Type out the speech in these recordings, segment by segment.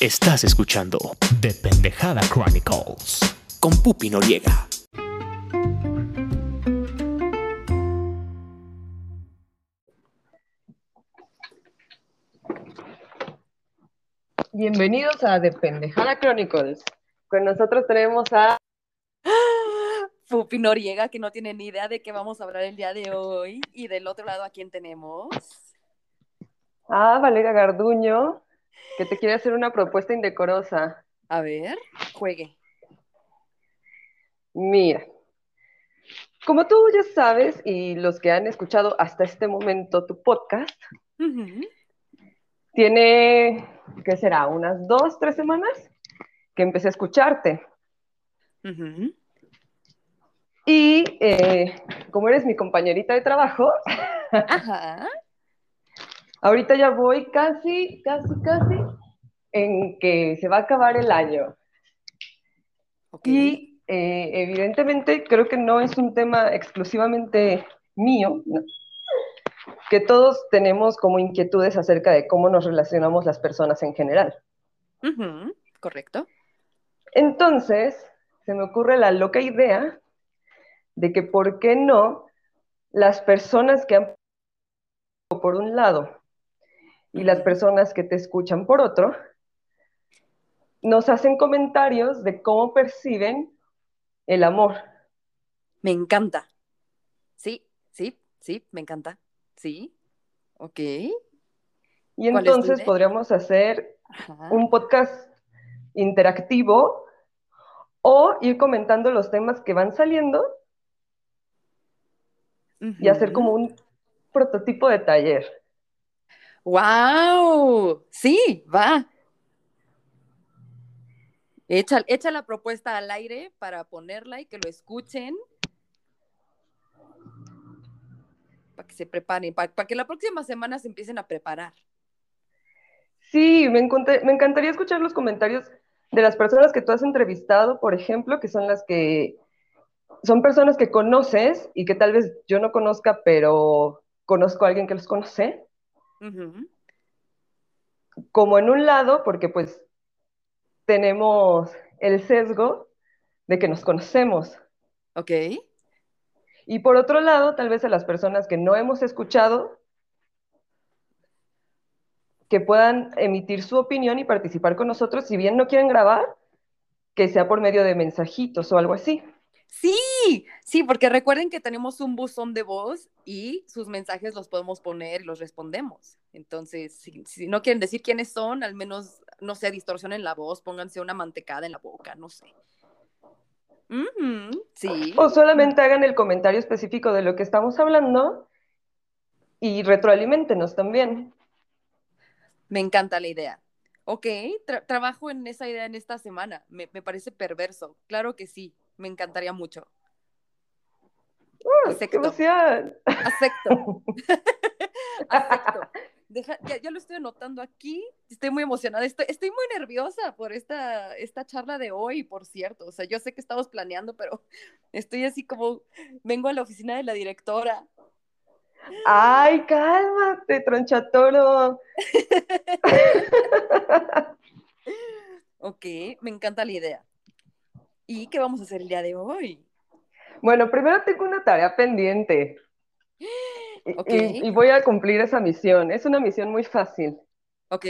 Estás escuchando The Pendejada Chronicles. con Pupi Noriega. Bienvenidos a The Pendejada Chronicles. Con nosotros tenemos a Pupi Noriega, que no tiene ni idea de qué vamos a hablar el día de hoy. Y del otro lado, ¿a quién tenemos? a Valeria Garduño, que te quiere hacer una propuesta indecorosa. A ver, juegue. Mira, como tú ya sabes, y los que han escuchado hasta este momento tu podcast, tiene, ¿qué será? Unas dos, tres semanas que empecé a escucharte. Y eh, como eres mi compañerita de trabajo, Ajá. Ahorita ya voy casi, casi, casi en que se va a acabar el año. Y eh, evidentemente creo que no es un tema exclusivamente mío, ¿no? que todos tenemos como inquietudes acerca de cómo nos relacionamos las personas en general. Correcto. Entonces, se me ocurre la loca idea de que por qué no las personas que han por un lado y las personas que te escuchan por otro, nos hacen comentarios de cómo perciben el amor. Me encanta. Sí, sí, sí, me encanta. Sí. Ok. Y ¿Cuál es tu entonces podríamos hacer Ajá. un podcast interactivo o ir comentando los temas que van saliendo y hacer como un prototipo de taller. ¡Wow! Sí, va. Echa, echa la propuesta al aire para ponerla y que lo escuchen. Para que se preparen, para, que la próxima semana se empiecen a preparar. Sí, me, me encantaría escuchar los comentarios de las personas que tú has entrevistado, por ejemplo, que son las que son personas que conoces y que tal vez yo no conozca, pero conozco a alguien que los conoce, Como en un lado, porque pues tenemos el sesgo de que nos conocemos. Ok. Y por otro lado, tal vez a las personas que no hemos escuchado, que puedan emitir su opinión y participar con nosotros, si bien no quieren grabar, que sea por medio de mensajitos o algo así. Sí, sí, porque recuerden que tenemos un buzón de voz y sus mensajes los podemos poner y los respondemos. Entonces, si, si no quieren decir quiénes son, al menos, no sé, distorsionen la voz, pónganse una mantecada en la boca, no sé. Sí. O solamente hagan el comentario específico de lo que estamos hablando y retroaliméntenos también. Me encanta la idea. Ok, tra- trabajo en esa idea en esta semana. Me, me parece perverso. Claro que sí. Me encantaría mucho. ¡Qué Acepto. emoción! Acepto. Acepto. Deja- ya, ya lo estoy anotando aquí. Estoy muy emocionada. Estoy, estoy muy nerviosa por esta, esta charla de hoy, por cierto. O sea, yo sé que estamos planeando, pero estoy así como, vengo a la oficina de la directora. ¡Ay, cálmate, tronchatoro! Ok, me encanta la idea. ¿Y qué vamos a hacer el día de hoy? Bueno, primero tengo una tarea pendiente. Y, Ok. y- y voy a cumplir esa misión. Es una misión muy fácil. Ok.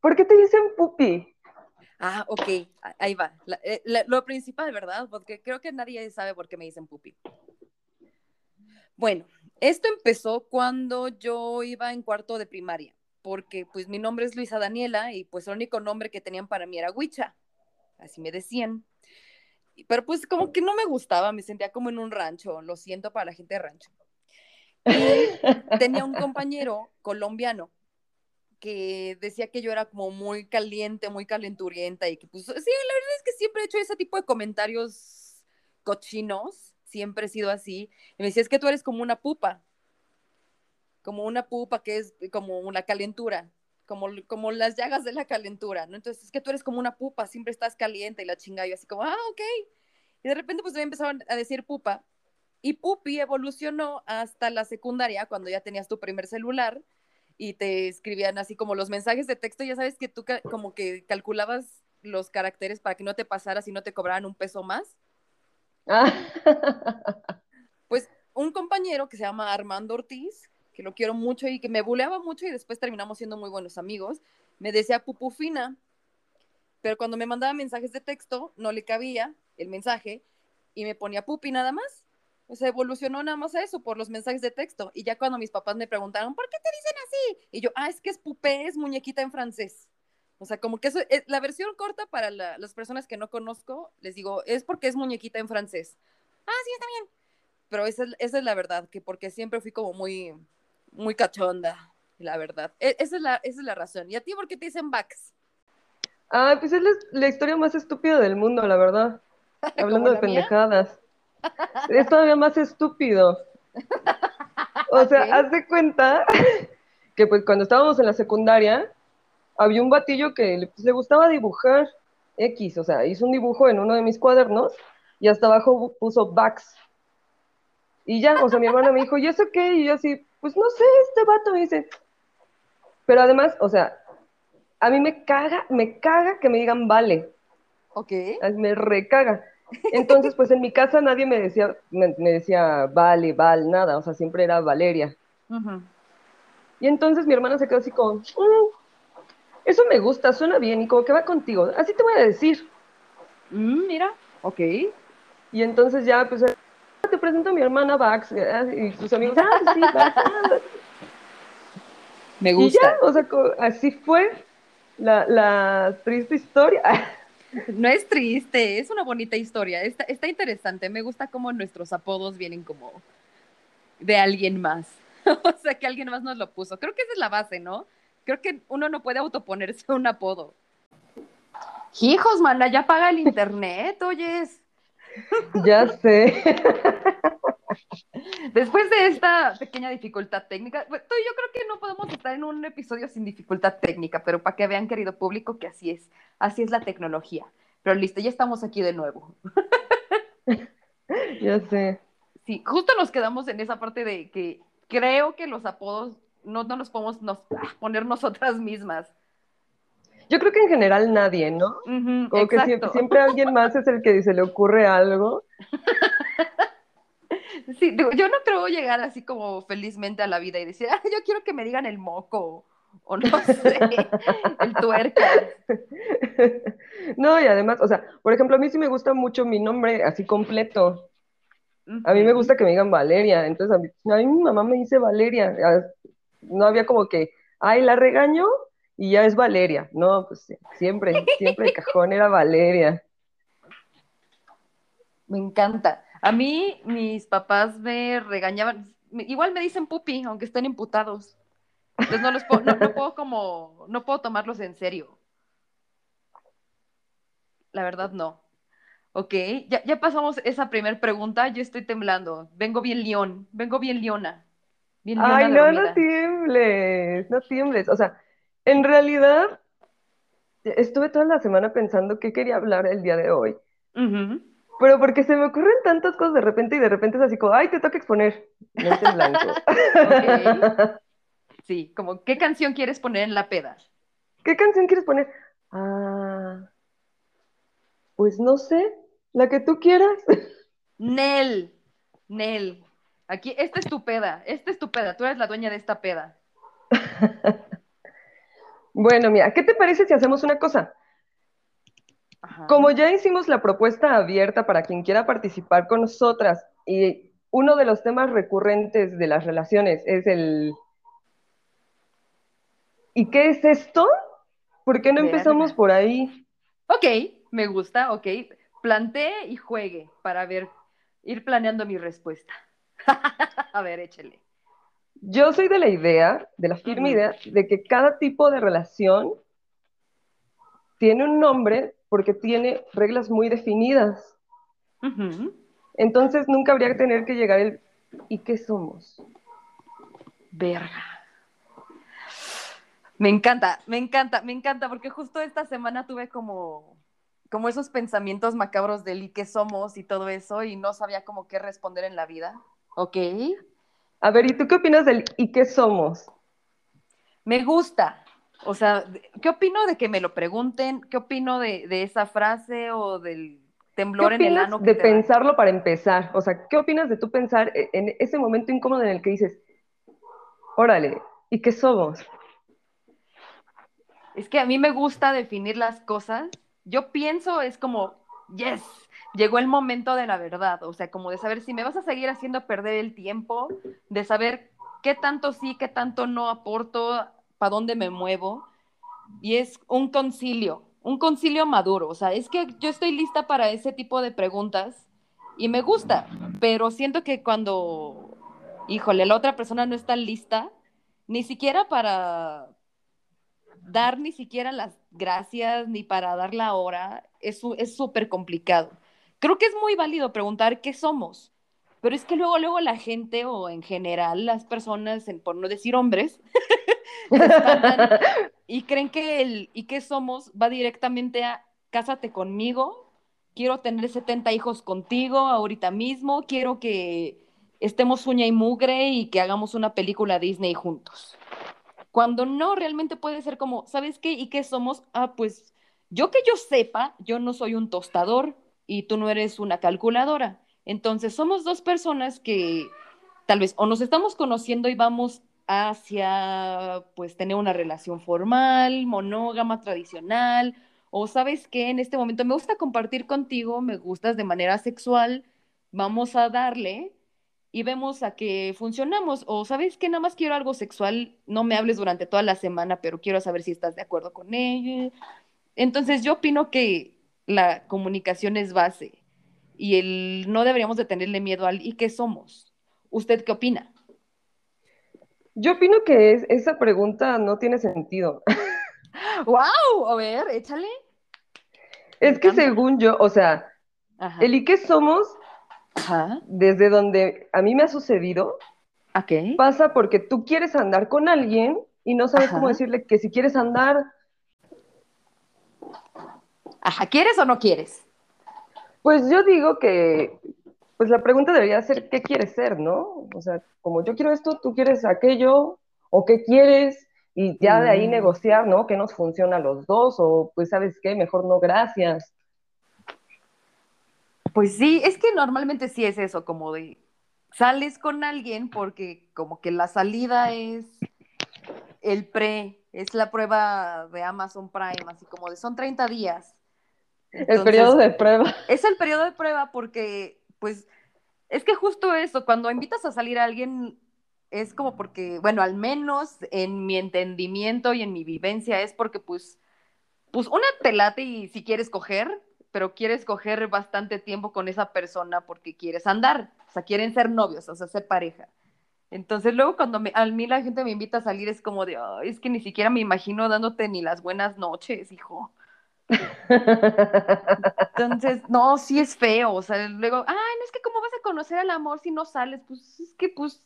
¿Por qué te dicen pupi? Ah, ok, ahí va. La- eh, la- lo principal, ¿verdad? Porque creo que nadie sabe por qué me dicen pupi. Bueno, esto empezó cuando yo iba en cuarto de primaria, porque pues mi nombre es Luisa Daniela y pues el único nombre que tenían para mí era Huicha, así me decían. Pero pues como que no me gustaba, me sentía como en un rancho, lo siento para la gente de rancho. Y tenía un compañero colombiano que decía que yo era como muy caliente, muy calenturienta y que pues sí, la verdad es que siempre he hecho ese tipo de comentarios cochinos, siempre he sido así. Y me decía, es que tú eres como una pupa, como una pupa que es como una calentura, como, como las llagas de la calentura, ¿no? Entonces es que tú eres como una pupa, siempre estás caliente y la chinga, yo así como, ah, ok. Y de repente pues me empezaban a decir pupa y pupi evolucionó hasta la secundaria, cuando ya tenías tu primer celular y te escribían así como los mensajes de texto, ya sabes que tú como que calculabas los caracteres para que no te pasaras y no te cobraran un peso más. Ah, Pues un compañero que se llama Armando Ortiz, que lo quiero mucho y que me buleaba mucho y después terminamos siendo muy buenos amigos, me decía pupufina, pero cuando me mandaba mensajes de texto no le cabía el mensaje y me ponía pupi nada más. O sea, evolucionó nada más a eso por los mensajes de texto. Y ya cuando mis papás me preguntaron, ¿por qué te dicen así? Y yo, ah, es que es pupé, es muñequita en francés. O sea, como que eso es la versión corta para la- las personas que no conozco, les digo, es porque es muñequita en francés. Ah, sí, está bien. Pero esa es, esa es la verdad, que porque siempre fui como muy, muy cachonda, la verdad. E- esa, es la, esa es la razón. ¿Y a ti por qué te dicen Bax? ah, pues es la, la historia más estúpida del mundo, la verdad. Hablando de pendejadas. Es todavía más estúpido. O sea, Ok. haz de cuenta que pues cuando estábamos en la secundaria, había un batillo que le, pues, le gustaba dibujar X, o sea, hizo un dibujo en uno de mis cuadernos y hasta abajo puso Bax. Y ya, o sea, mi hermana me dijo, ¿y eso qué? Y yo así, pues no sé, este vato me dice. Pero además, o sea, a mí me caga, me caga que me digan vale. Ok. Me recaga. Entonces, pues en mi casa nadie me decía, me, me decía vale, val, nada, o sea, siempre era Valeria. Y entonces mi hermana se quedó así como, "Mm, eso me gusta, suena bien y como que va contigo, así te voy a decir. Mm, mira, ok. Y entonces ya, pues, "Ah, te presento a mi hermana Bax, ah, y sus amigos, ah, sí, Bax, ah". Me Y gusta. ya, o sea, así fue la, la triste historia. No es triste, es una bonita historia. Está, está interesante. Me gusta cómo nuestros apodos vienen como de alguien más. o sea, que alguien más nos lo puso. Creo que esa es la base, ¿no? Creo que uno no puede autoponerse un apodo. Hijos, mana, ya paga el internet, oyes. Ya sé. Después de esta pequeña dificultad técnica, pues, tú y yo creo que no podemos estar en un episodio sin dificultad técnica, pero para que vean, querido público, que así es, así es la tecnología. Pero listo, ya estamos aquí de nuevo. ya sé. Sí, justo nos quedamos en esa parte de que creo que los apodos no, no los podemos nos- ah, poner nosotras mismas. Yo creo que en general nadie, ¿no? Como que siempre, alguien más es el que se le ocurre algo. Sí, digo, yo no creo llegar así como felizmente a la vida y decir, ah, yo quiero que me digan el moco, o no sé, el tuerca. No, y además, o sea, por ejemplo, a mí sí me gusta mucho mi nombre así completo. A mí me gusta que me digan Valeria, entonces a mí, a mí mi mamá me dice Valeria. No había como que, ay, la regaño y ya es Valeria. No, pues siempre, siempre el cajón era Valeria. Me encanta. A mí, mis papás me regañaban, igual me dicen pupi, aunque estén imputados. Entonces no los puedo, no, no puedo como, no puedo tomarlos en serio. La verdad, no. Ok, ya, ya pasamos esa primer pregunta, yo estoy temblando. Vengo bien león, vengo bien leona. Bien leona Ay, no, no tiembles, no tiembles. O sea, en realidad, estuve toda la semana pensando qué quería hablar el día de hoy. Pero porque se me ocurren tantas cosas de repente y de repente es así como, ay, te toca exponer. Mente en blanco. Ok. Sí, como, ¿qué canción quieres poner en la peda? ¿Qué canción quieres poner? Ah, pues no sé, la que tú quieras. Nel, Nel. Aquí, esta es tu peda, esta es tu peda, tú eres la dueña de esta peda. Bueno, mira, ¿qué te parece si hacemos una cosa? Ajá. Como ya hicimos la propuesta abierta para quien quiera participar con nosotras y uno de los temas recurrentes de las relaciones es el ¿y qué es esto? ¿Por qué no empezamos por ahí? Ok, me gusta, ok. Plantee y juegue para ver, ir planeando mi respuesta. A ver, échele. Yo soy de la idea, de la firme idea, de que cada tipo de relación tiene un nombre porque tiene reglas muy definidas. Entonces nunca habría que tener que llegar el ¿y qué somos? Verga. Me encanta, me encanta, me encanta, porque justo esta semana tuve como, como esos pensamientos macabros del y qué somos y todo eso, y no sabía como qué responder en la vida. Ok. A ver, ¿y tú qué opinas del ¿y qué somos? Me gusta. O sea, ¿qué opino de que me lo pregunten? ¿Qué opino de, de esa frase o del temblor ¿Qué en el ano? que de da? pensarlo para empezar? O sea, ¿qué opinas de tú pensar e- en ese momento incómodo en el que dices, órale, ¿y qué somos? Es que a mí me gusta definir las cosas. Yo pienso, es como, yes, llegó el momento de la verdad. O sea, como de saber si me vas a seguir haciendo perder el tiempo, de saber qué tanto sí, qué tanto no aporto, para dónde me muevo. Y es un concilio, un concilio maduro. O sea, es que yo estoy lista para ese tipo de preguntas y me gusta, pero siento que cuando, híjole, la otra persona no está lista, ni siquiera para dar ni siquiera las gracias ni para dar la hora es súper complicado. Creo que es muy válido preguntar qué somos, pero es que luego, luego la gente o en general las personas, en- por no decir hombres, y creen que el y qué somos va directamente a cásate conmigo, quiero tener 70 hijos contigo ahorita mismo, quiero que estemos uña y mugre y que hagamos una película Disney juntos. Cuando no, realmente puede ser como, ¿sabes qué? ¿Y qué somos? Ah, pues yo que yo sepa, yo no soy un tostador y tú no eres una calculadora. Entonces somos dos personas que tal vez o nos estamos conociendo y vamos hacia, pues, tener una relación formal, monógama, tradicional, o sabes que en este momento me gusta compartir contigo, me gustas de manera sexual, vamos a darle y vemos a qué funcionamos. O sabes que nada más quiero algo sexual, no me hables durante toda la semana, pero quiero saber si estás de acuerdo con ello. Entonces yo opino que la comunicación es base y el no deberíamos de tenerle miedo al ¿y qué somos? ¿Usted qué opina? Yo opino que es- esa pregunta no tiene sentido. ¡Wow! A ver, échale. Es que según yo, o sea, Ajá. el y qué somos, Ajá. desde donde a mí me ha sucedido, pasa porque tú quieres andar con alguien y no sabes cómo decirle que si quieres andar, Ajá. ¿Quieres o no quieres? pues yo digo que pues la pregunta debería ser ¿qué quieres ser, no? O sea, como yo quiero esto, tú quieres aquello, o qué quieres, y ya de ahí Mm. negociar, ¿no? ¿Qué nos funciona a los dos? O pues, ¿sabes qué? Mejor no, gracias. Pues sí, es que normalmente sí es eso, como de sales con alguien porque como que la salida es el pre, es la prueba de Amazon Prime, así como de son 30 días. El periodo de prueba. Es el periodo de prueba porque, pues, es que justo eso, cuando invitas a salir a alguien, es como porque, bueno, al menos en mi entendimiento y en mi vivencia, es porque, pues, pues una te late y si quieres coger, pero quieres coger bastante tiempo con esa persona porque quieres andar, o sea, quieren ser novios, o sea, ser pareja. Entonces luego cuando me- a mí la gente me invita a salir es como de, "Ay, es que ni siquiera me imagino dándote ni las buenas noches, hijo. Entonces, no, sí es feo, o sea, luego, ay, no es que cómo vas a conocer al amor si no sales, pues es que pues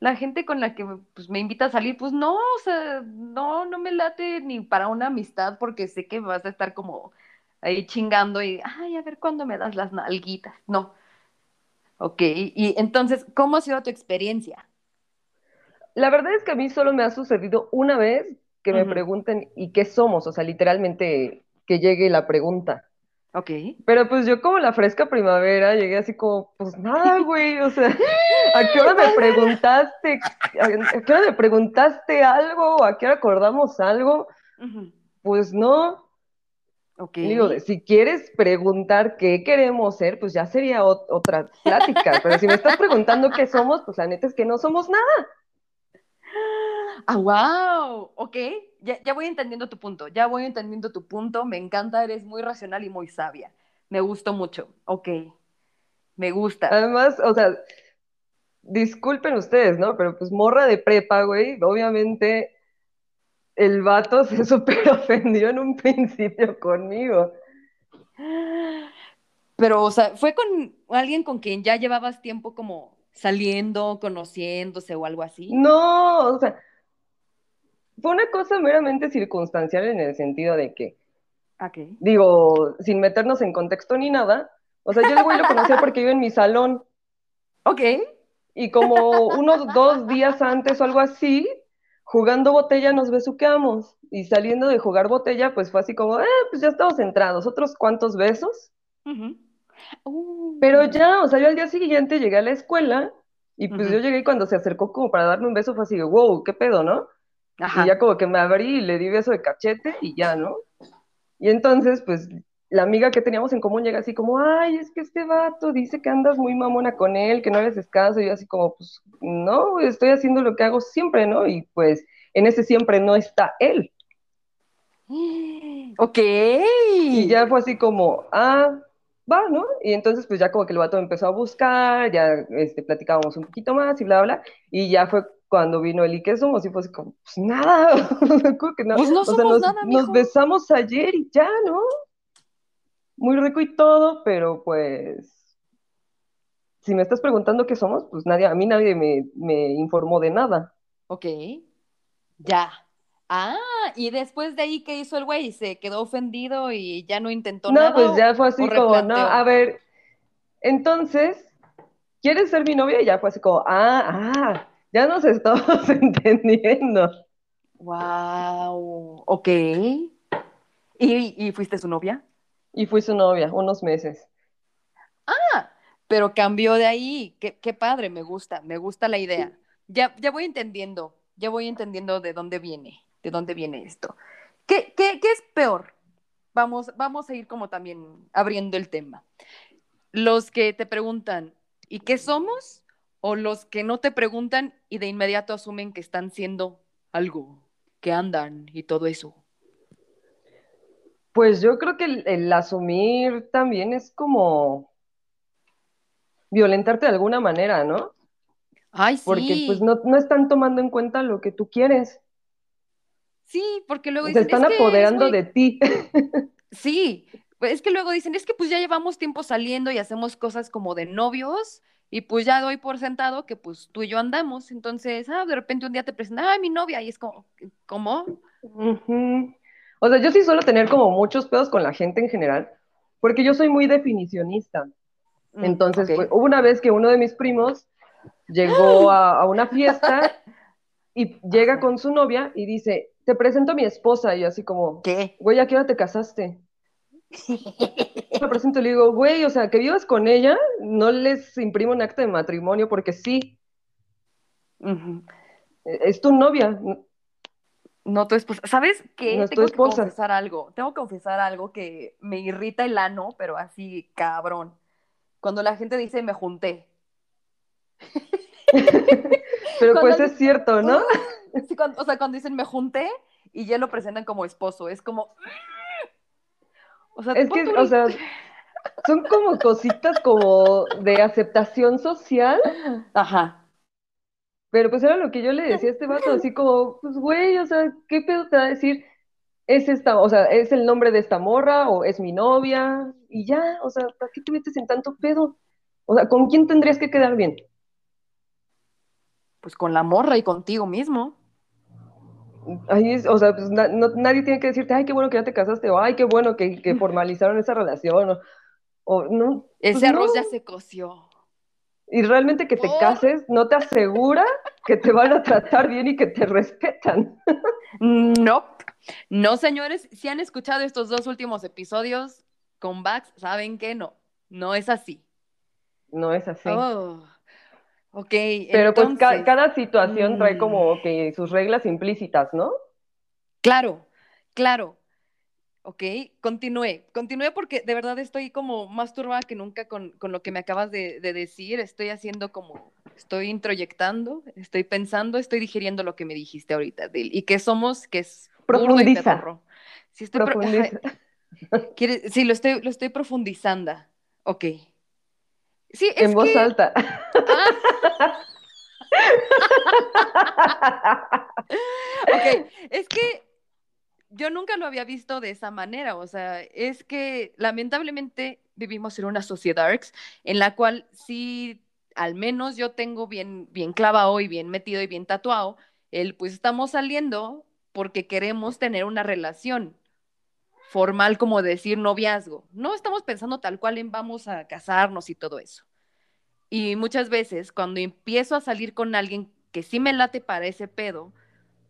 la gente con la que pues, me invita a salir, pues no, o sea, no, no me late ni para una amistad porque sé que vas a estar como ahí chingando y, ay, a ver cuándo me das las nalguitas, no. Ok, y entonces, ¿cómo ha sido tu experiencia? La verdad es que a mí solo me ha sucedido una vez que me pregunten ¿y qué somos? O sea, literalmente que llegue la pregunta. Ok. Pero pues yo como la fresca primavera llegué así como, pues nada, güey, o sea, ¿a qué hora me preguntaste? ¿A qué hora me preguntaste algo? ¿O a qué hora acordamos algo? Pues no. Ok. Digo, si quieres preguntar qué queremos ser, pues ya sería ot- otra plática. Pero si me estás preguntando qué somos, pues la neta es que no somos nada. Ah, wow, ok, ya, ya voy entendiendo tu punto, ya voy entendiendo tu punto, me encanta, eres muy racional y muy sabia, me gustó mucho, ok, me gusta. Además, o sea, disculpen ustedes, ¿no? Pero pues morra de prepa, güey, obviamente el vato se súper ofendió en un principio conmigo. Pero, o sea, ¿fue con alguien con quien ya llevabas tiempo como saliendo, conociéndose o algo así? No, o sea, fue una cosa meramente circunstancial en el sentido de que, Ok. digo, sin meternos en contexto ni nada, o sea, yo el güey lo conocía porque iba en mi salón Ok. y como unos dos días antes o algo así, jugando botella nos besuqueamos. Y saliendo de jugar botella, pues fue así como, eh, pues ya estamos entrados, otros cuantos besos. Uh. Pero ya, o sea, yo al día siguiente llegué a la escuela y pues yo llegué y cuando se acercó como para darme un beso fue así wow, qué pedo, ¿no? Ajá. Y ya como que me abrí y le di beso de cachete y ya, ¿no? Y entonces, pues, la amiga que teníamos en común llega así como, ay, es que este vato dice que andas muy mamona con él, que no le haces caso, y yo así como, pues, no, estoy haciendo lo que hago siempre, ¿no? Y pues, en ese siempre no está él. Ok. Y ya fue así como, ah, va, ¿no? Y entonces, pues ya como que el vato empezó a buscar, ya este, platicábamos un poquito más y bla, bla, y ya fue cuando vino el y qué somos, y fue así como, pues nada, que no. Pues no O sea, somos nos, nada, nos besamos ayer y ya, ¿no? Muy rico y todo, pero pues, si me estás preguntando qué somos, pues nadie, a mí nadie me, me informó de nada. Ok. Ya. Ah, y después de ahí, ¿qué hizo el güey? ¿Se quedó ofendido y ya no intentó No, nada? pues o- ya fue así como, no, a ver, entonces, ¿quieres ser mi novia? Y ya fue así como, ah, ah, ya nos estamos entendiendo. Wow. Ok. ¿Y, y fuiste su novia? Y fui su novia, unos meses. Pero cambió de ahí. Qué, qué padre, me gusta, me gusta la idea. Ya, ya voy entendiendo, ya voy entendiendo de dónde viene, de dónde viene esto. ¿Qué, qué, qué es peor? Vamos, vamos a ir como también abriendo el tema. Los que te preguntan, ¿y qué somos? O los que no te preguntan y de inmediato asumen que están siendo algo, que andan y todo eso. Pues yo creo que el, el asumir también es como violentarte de alguna manera, ¿no? Ay, sí. Porque pues no, no están tomando en cuenta lo que tú quieres. Sí, porque luego Se dicen, están "Es que es apoderando muy de ti. Sí, es que luego dicen, es que pues ya llevamos tiempo saliendo y hacemos cosas como de novios y pues ya doy por sentado que pues tú y yo andamos, entonces, ah, de repente un día te presentan, ah, mi novia y es como, ¿cómo? O sea, yo sí suelo tener como muchos pedos con la gente en general, porque yo soy muy definicionista. Mm, Entonces, pues, hubo una vez que uno de mis primos llegó a, a una fiesta y llega con su novia y dice, te presento a mi esposa, y así como, ¿Qué? güey, ¿a qué hora te casaste? Me presento y le digo, güey, o sea, que vivas con ella, no les imprimo un acta de matrimonio porque sí, Ujú. es tu novia. No tu esposa. ¿Sabes qué? No es tu Tengo que esposa. confesar algo. Tengo que confesar algo que me irrita el ano, pero así, cabrón. Cuando la gente dice me junté. Pero Cuando pues es cierto, ¿no? Sí, cuando- o sea, cuando dicen me junté y ya lo presentan como esposo, es como. O sea, Es que, o sea, son como cositas como de aceptación social, Ajá. pero pues era lo que yo le decía a este vato, así como, pues güey, o sea, ¿qué pedo te va a decir? Es esta, o sea, es el nombre de esta morra o es mi novia y ya, o sea, ¿para qué te metes en tanto pedo? O sea, ¿con quién tendrías que quedar bien? Pues con la morra y contigo mismo. Ahí o sea, pues na- no- nadie tiene que decirte, ay, qué bueno que ya te casaste, o ay, qué bueno que, que formalizaron esa relación, o, o no. pues Ese arroz no. ya se coció. Y realmente que te Por- cases no te asegura que te van a tratar bien y que te respetan. No. No, señores, si han escuchado estos dos últimos episodios con Vax, saben que no. No es así. No es así. Oh. Ok. Pero pues ca- entonces- cada situación trae Mm. como que sus reglas implícitas, ¿no? Claro, claro. Ok, continúe, continúe porque de verdad estoy como más turbada que nunca con, con lo que me acabas de, de decir. Estoy haciendo como, estoy introyectando, estoy pensando, estoy digiriendo lo que me dijiste ahorita. del- y que somos, que es Profundiza. Sí, estoy pro- Profundiza. Quiere- sí, lo estoy, lo estoy profundizando. Ok. Sí, es En voz alta. Ok, es que yo nunca lo había visto de esa manera, o sea, es que lamentablemente vivimos en una sociedad en la cual sí, al menos yo tengo bien, bien clavado y bien metido y bien tatuado, el pues estamos saliendo porque queremos tener una relación formal como decir noviazgo. No estamos pensando tal cual en vamos a casarnos y todo eso. Y muchas veces cuando empiezo a salir con alguien que sí me late para ese pedo,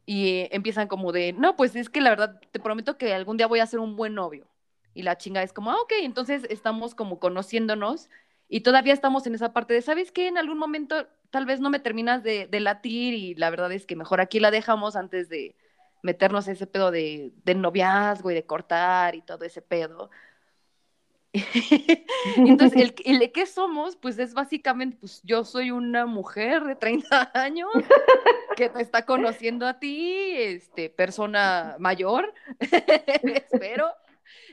y empiezan como de, no, pues es que la verdad te prometo que algún día voy a ser un buen novio. Y la chinga es como, ah, ok, entonces estamos como conociéndonos y todavía estamos en esa parte de, ¿sabes qué? En algún momento tal vez no me terminas de, de latir y la verdad es que mejor aquí la dejamos antes de meternos ese pedo de, de noviazgo y de cortar y todo ese pedo. Entonces, el, el, de qué somos, pues es básicamente, pues yo soy una mujer de 30 años que te está conociendo a ti, este, persona mayor, espero,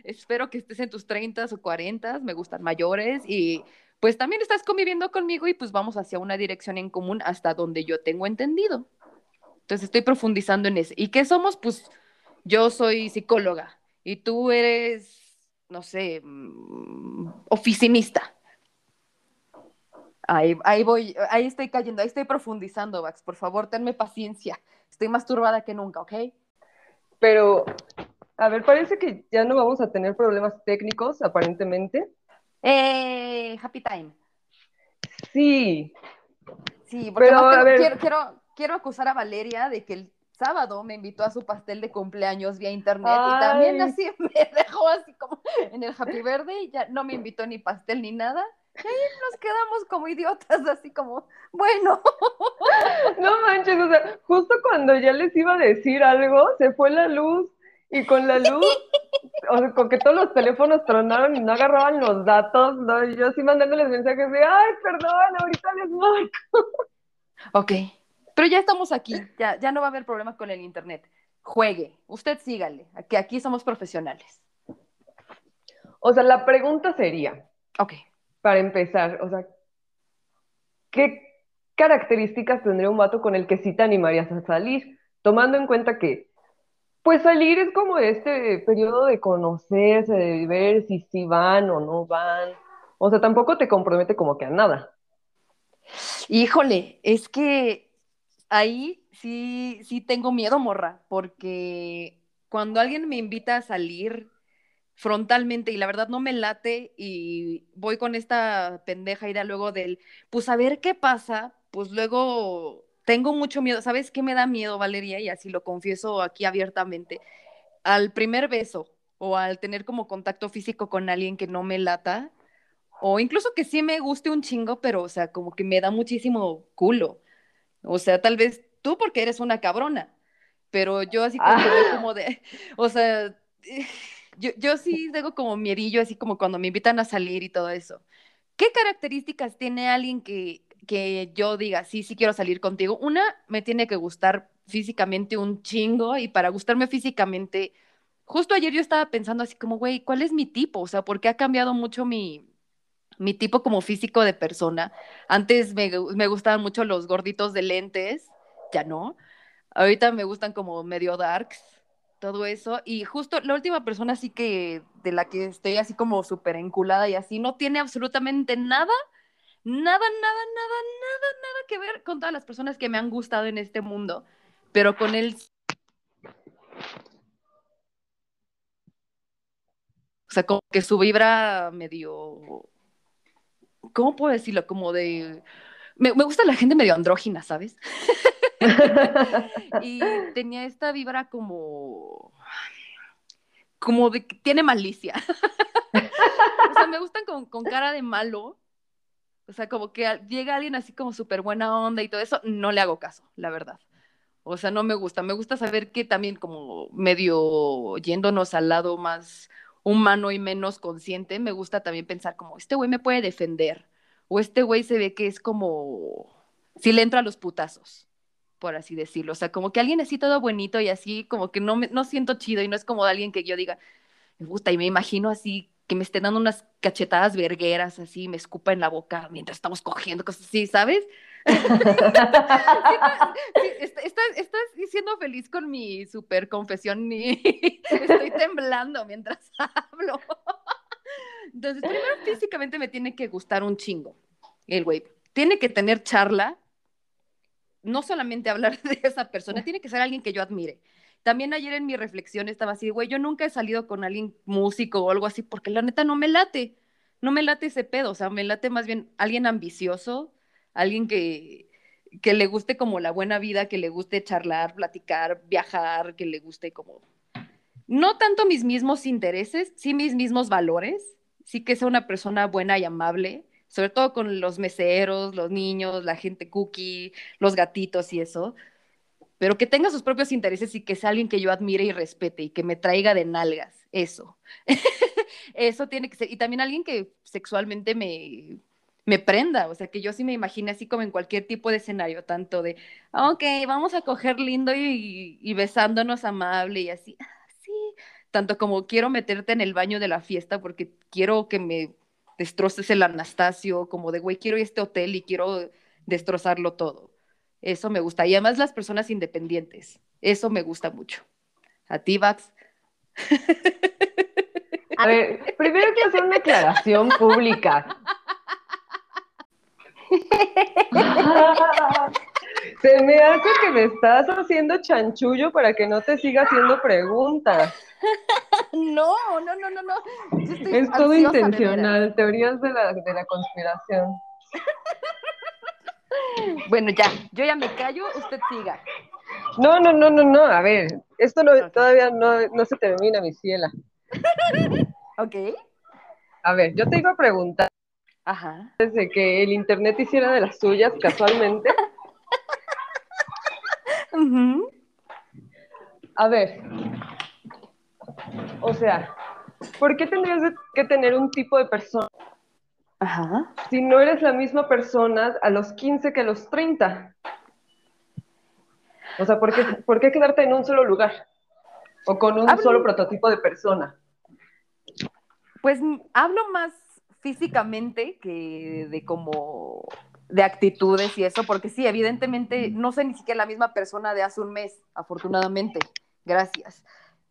espero que estés en tus 30 o 40, me gustan mayores y pues también estás conviviendo conmigo y pues vamos hacia una dirección en común hasta donde yo tengo entendido. Entonces estoy profundizando en eso. ¿Y qué somos? Pues yo soy psicóloga y tú eres, no sé, mm, oficinista. Ahí, ahí voy, ahí estoy cayendo, ahí estoy profundizando, Vax. Por favor, tenme paciencia. Estoy más turbada que nunca, ¿ok? Pero, a ver, parece que ya no vamos a tener problemas técnicos, aparentemente. Eh, happy time. Sí. Sí, porque Pero, quiero, quiero acusar a Valeria de que el sábado me invitó a su pastel de cumpleaños vía internet Ay. y también así me dejó así como en el Happy Verde y ya no me invitó ni pastel ni nada. Y ahí nos quedamos como idiotas, así como, bueno. No manches, o sea, justo cuando ya les iba a decir algo, se fue la luz y con la luz, o sea, con que todos los teléfonos tronaron y no agarraban los datos, ¿no? Y yo así mandándoles mensajes de, ay, perdón, ahorita les marco. Ok, pero ya estamos aquí, ya, ya no va a haber problemas con el internet. Juegue, usted sígale, que aquí somos profesionales. O sea, la pregunta sería, ok. para empezar, o sea, ¿qué características tendría un vato con el que sí te animarías a salir? Tomando en cuenta que pues salir es como este periodo de conocerse, de ver si sí van o no van. O sea, tampoco te compromete como que a nada. Híjole, es que ahí sí, sí tengo miedo, morra, porque cuando alguien me invita a salir frontalmente y la verdad no me late y voy con esta pendeja idea luego del, pues a ver qué pasa, pues luego tengo mucho miedo. ¿Sabes qué me da miedo, Valeria? Y así lo confieso aquí abiertamente. Al primer beso o al tener como contacto físico con alguien que no me lata, o incluso que sí me guste un chingo, pero, o sea, como que me da muchísimo culo. O sea, tal vez tú porque eres una cabrona, pero yo así como, ah. como de, o sea, yo, yo sí tengo como miedillo, así como cuando me invitan a salir y todo eso. ¿Qué características tiene alguien que, que yo diga, sí, sí quiero salir contigo. Una, me tiene que gustar físicamente un chingo y para gustarme físicamente, justo ayer yo estaba pensando así como, güey, ¿cuál es mi tipo? O sea, porque ha cambiado mucho mi, mi tipo como físico de persona. Antes me, me gustaban mucho los gorditos de lentes, ya no. Ahorita me gustan como medio darks, todo eso. Y justo la última persona así que de la que estoy así como súper enculada y así, no tiene absolutamente nada nada, nada, nada, nada, nada que ver con todas las personas que me han gustado en este mundo, pero con él... O sea, como que su vibra medio... ¿Cómo puedo decirlo? Como de... Me, me gusta la gente medio andrógina, ¿sabes? y tenía esta vibra como... Como de que tiene malicia. o sea, me gustan con, con cara de malo, o sea, como que llega alguien así como súper buena onda y todo eso, no le hago caso, la verdad. O sea, no me gusta. Me gusta saber que también como medio yéndonos al lado más humano y menos consciente, me gusta también pensar como, este güey me puede defender. O este güey se ve que es como, si le entra a los putazos, por así decirlo. O sea, como que alguien así todo bonito y así, como que no, me, no siento chido y no es como alguien que yo diga, me gusta y me imagino así que me estén dando unas cachetadas vergueras así, me escupa en la boca mientras estamos cogiendo, cosas así, ¿sabes? Estás, estás, diciendo feliz con mi super confesión y estoy temblando mientras hablo. Entonces, primero físicamente me tiene que gustar un chingo el güey. Tiene que tener charla, no solamente hablar de esa persona, tiene que ser alguien que yo admire. También ayer en mi reflexión estaba así, güey, yo nunca he salido con alguien músico o algo así, porque la neta no me late, no me late ese pedo, o sea, me late más bien alguien ambicioso, alguien que, que le guste como la buena vida, que le guste charlar, platicar, viajar, que le guste como no tanto mis mismos intereses, sí mis mismos valores, sí que sea una persona buena y amable, sobre todo con los meseros, los niños, la gente cookie, los gatitos y eso, pero que tenga sus propios intereses y que sea alguien que yo admire y respete y que me traiga de nalgas, eso. eso tiene que ser, y también alguien que sexualmente me, me prenda, o sea, que yo sí me imagine así como en cualquier tipo de escenario, tanto de, ok, vamos a coger lindo y, besándonos amable y así, tanto como quiero meterte en el baño de la fiesta porque quiero que me destroces el Anastasio, como de, güey, quiero este hotel y quiero destrozarlo todo. Eso me gusta. Y además las personas independientes. Eso me gusta mucho. A ti, Vax. A ver, primero quiero hacer una aclaración pública. Se me hace que me estás haciendo chanchullo para que no te siga haciendo preguntas. No, no, no, no, no. Es todo intencional, teorías de la, de la conspiración. Bueno, ya, yo ya me callo, usted siga. No, no, no, no, no, a ver, esto no, todavía no, no se termina, mi ciela. Ok. A ver, yo te iba a preguntar, Ajá. desde que el internet hiciera de las suyas casualmente, a ver, o sea, ¿por qué tendrías que tener un tipo de persona Ajá. si no eres la misma persona a los 15 que a los 30? O sea, ¿por qué, por qué quedarte en un solo lugar? O con un Hablo- solo prototipo de persona. Pues hablo más físicamente que de como de actitudes y eso, porque sí, evidentemente no soy ni siquiera la misma persona de hace un mes, afortunadamente, gracias.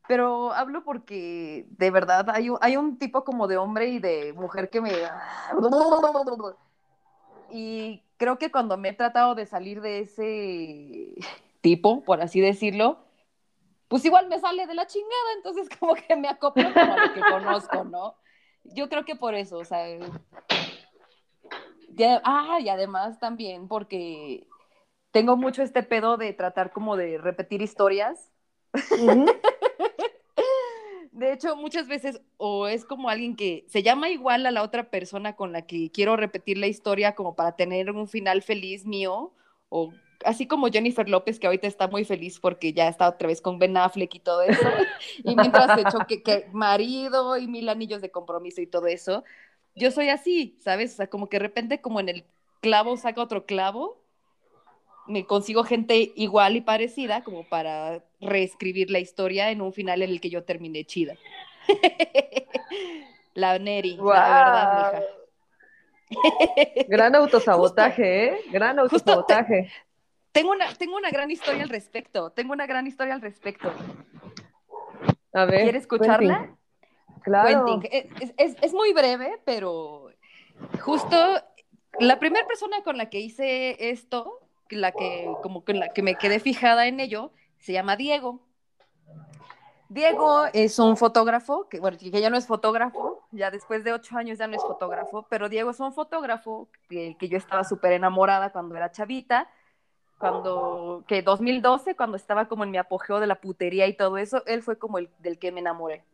Pero hablo porque de verdad hay un, hay un tipo como de hombre y de mujer que me... Y creo que cuando me he tratado de salir de ese tipo, por así decirlo, pues igual me sale de la chingada, entonces como que me acoplo como a lo que conozco, ¿no? Yo creo que por eso, o sea, ya- ah, y además también porque tengo mucho este pedo de tratar como de repetir historias. De hecho, muchas veces o es como alguien que se llama igual a la otra persona con la que quiero repetir la historia como para tener un final feliz mío, o así como Jennifer López, que ahorita está muy feliz porque ya está otra vez con Ben Affleck y todo eso, y mientras he hecho que, marido y mil anillos de compromiso y todo eso, yo soy así, ¿sabes? O sea, como que de repente como en el clavo saca otro clavo, me consigo gente igual y parecida como para reescribir la historia en un final en el que yo terminé chida. la Neri, Guau. la verdad, mija. Gran autosabotaje, ¿eh? Gran Justo te- autosabotaje. Tengo una, tengo una gran historia al respecto, tengo una gran historia al respecto. A ver. ¿Quieres escucharla? Quentin. Claro. Quentin. Es, es- es muy breve, pero justo la primera persona con la que hice esto, la que como con la que me quedé fijada en ello, se llama Diego. Diego es un fotógrafo, que bueno, que ya no es fotógrafo, ya después de ocho años ya no es fotógrafo, pero Diego es un fotógrafo que, que yo estaba súper enamorada cuando era chavita, cuando, que 2012, cuando estaba como en mi apogeo de la putería y todo eso, él fue como el del que me enamoré.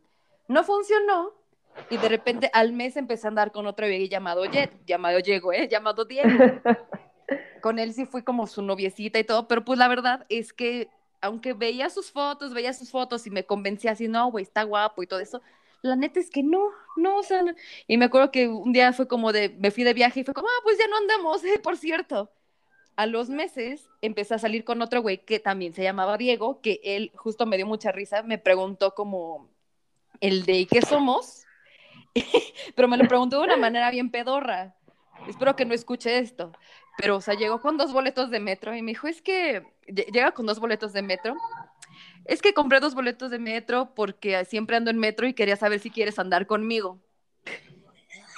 No funcionó y de repente al mes empecé a andar con otro güey llamado Jet, llamado Diego, ¿eh? Llamado Diego. Con él sí fui como su noviecita y todo, pero pues la verdad es que aunque veía sus fotos, veía sus fotos y me convencía así, no, güey, está guapo y todo eso, la neta es que no, no, o sea, no. y me acuerdo que un día fue como de, me fui de viaje y fue como, ah, pues ya no andamos, eh, por cierto. A los meses empecé a salir con otro güey que también se llamaba Diego, que él justo me dio mucha risa, me preguntó como el de ¿y qué somos? pero me lo preguntó de una manera bien pedorra. Espero que no escuche esto. Pero, o sea, llegó con dos boletos de metro y me dijo, es que, lle- llega con dos boletos de metro. Es que compré dos boletos de metro porque siempre ando en metro y quería saber si quieres andar conmigo.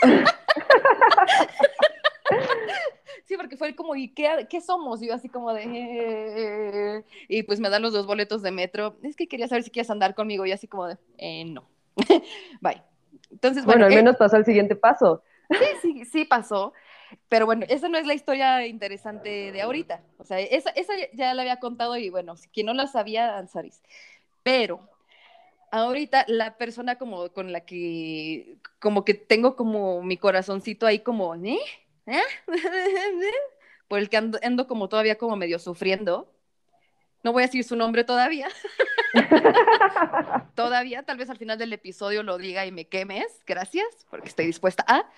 Sí, porque fue como, ¿y qué, qué somos? Y yo así como de... "Eh", Y pues me dan los dos boletos de metro. Es que quería saber si quieres andar conmigo. Y así como de, "Eh, no. Bye. Entonces, Bueno, bueno, al eh, menos pasó al siguiente paso. sí, sí, sí pasó. Pero bueno, esa no es la historia interesante de ahorita. O sea, esa, esa ya la había contado y bueno, si quien no la sabía, Ansaris. Pero ahorita la persona como con la que, como que tengo como mi corazoncito ahí como, ¿eh? ¿Eh? Por el que ando, ando como todavía como medio sufriendo. No voy a decir su nombre todavía. todavía, tal vez al final del episodio lo diga y me quemes, gracias, porque estoy dispuesta a.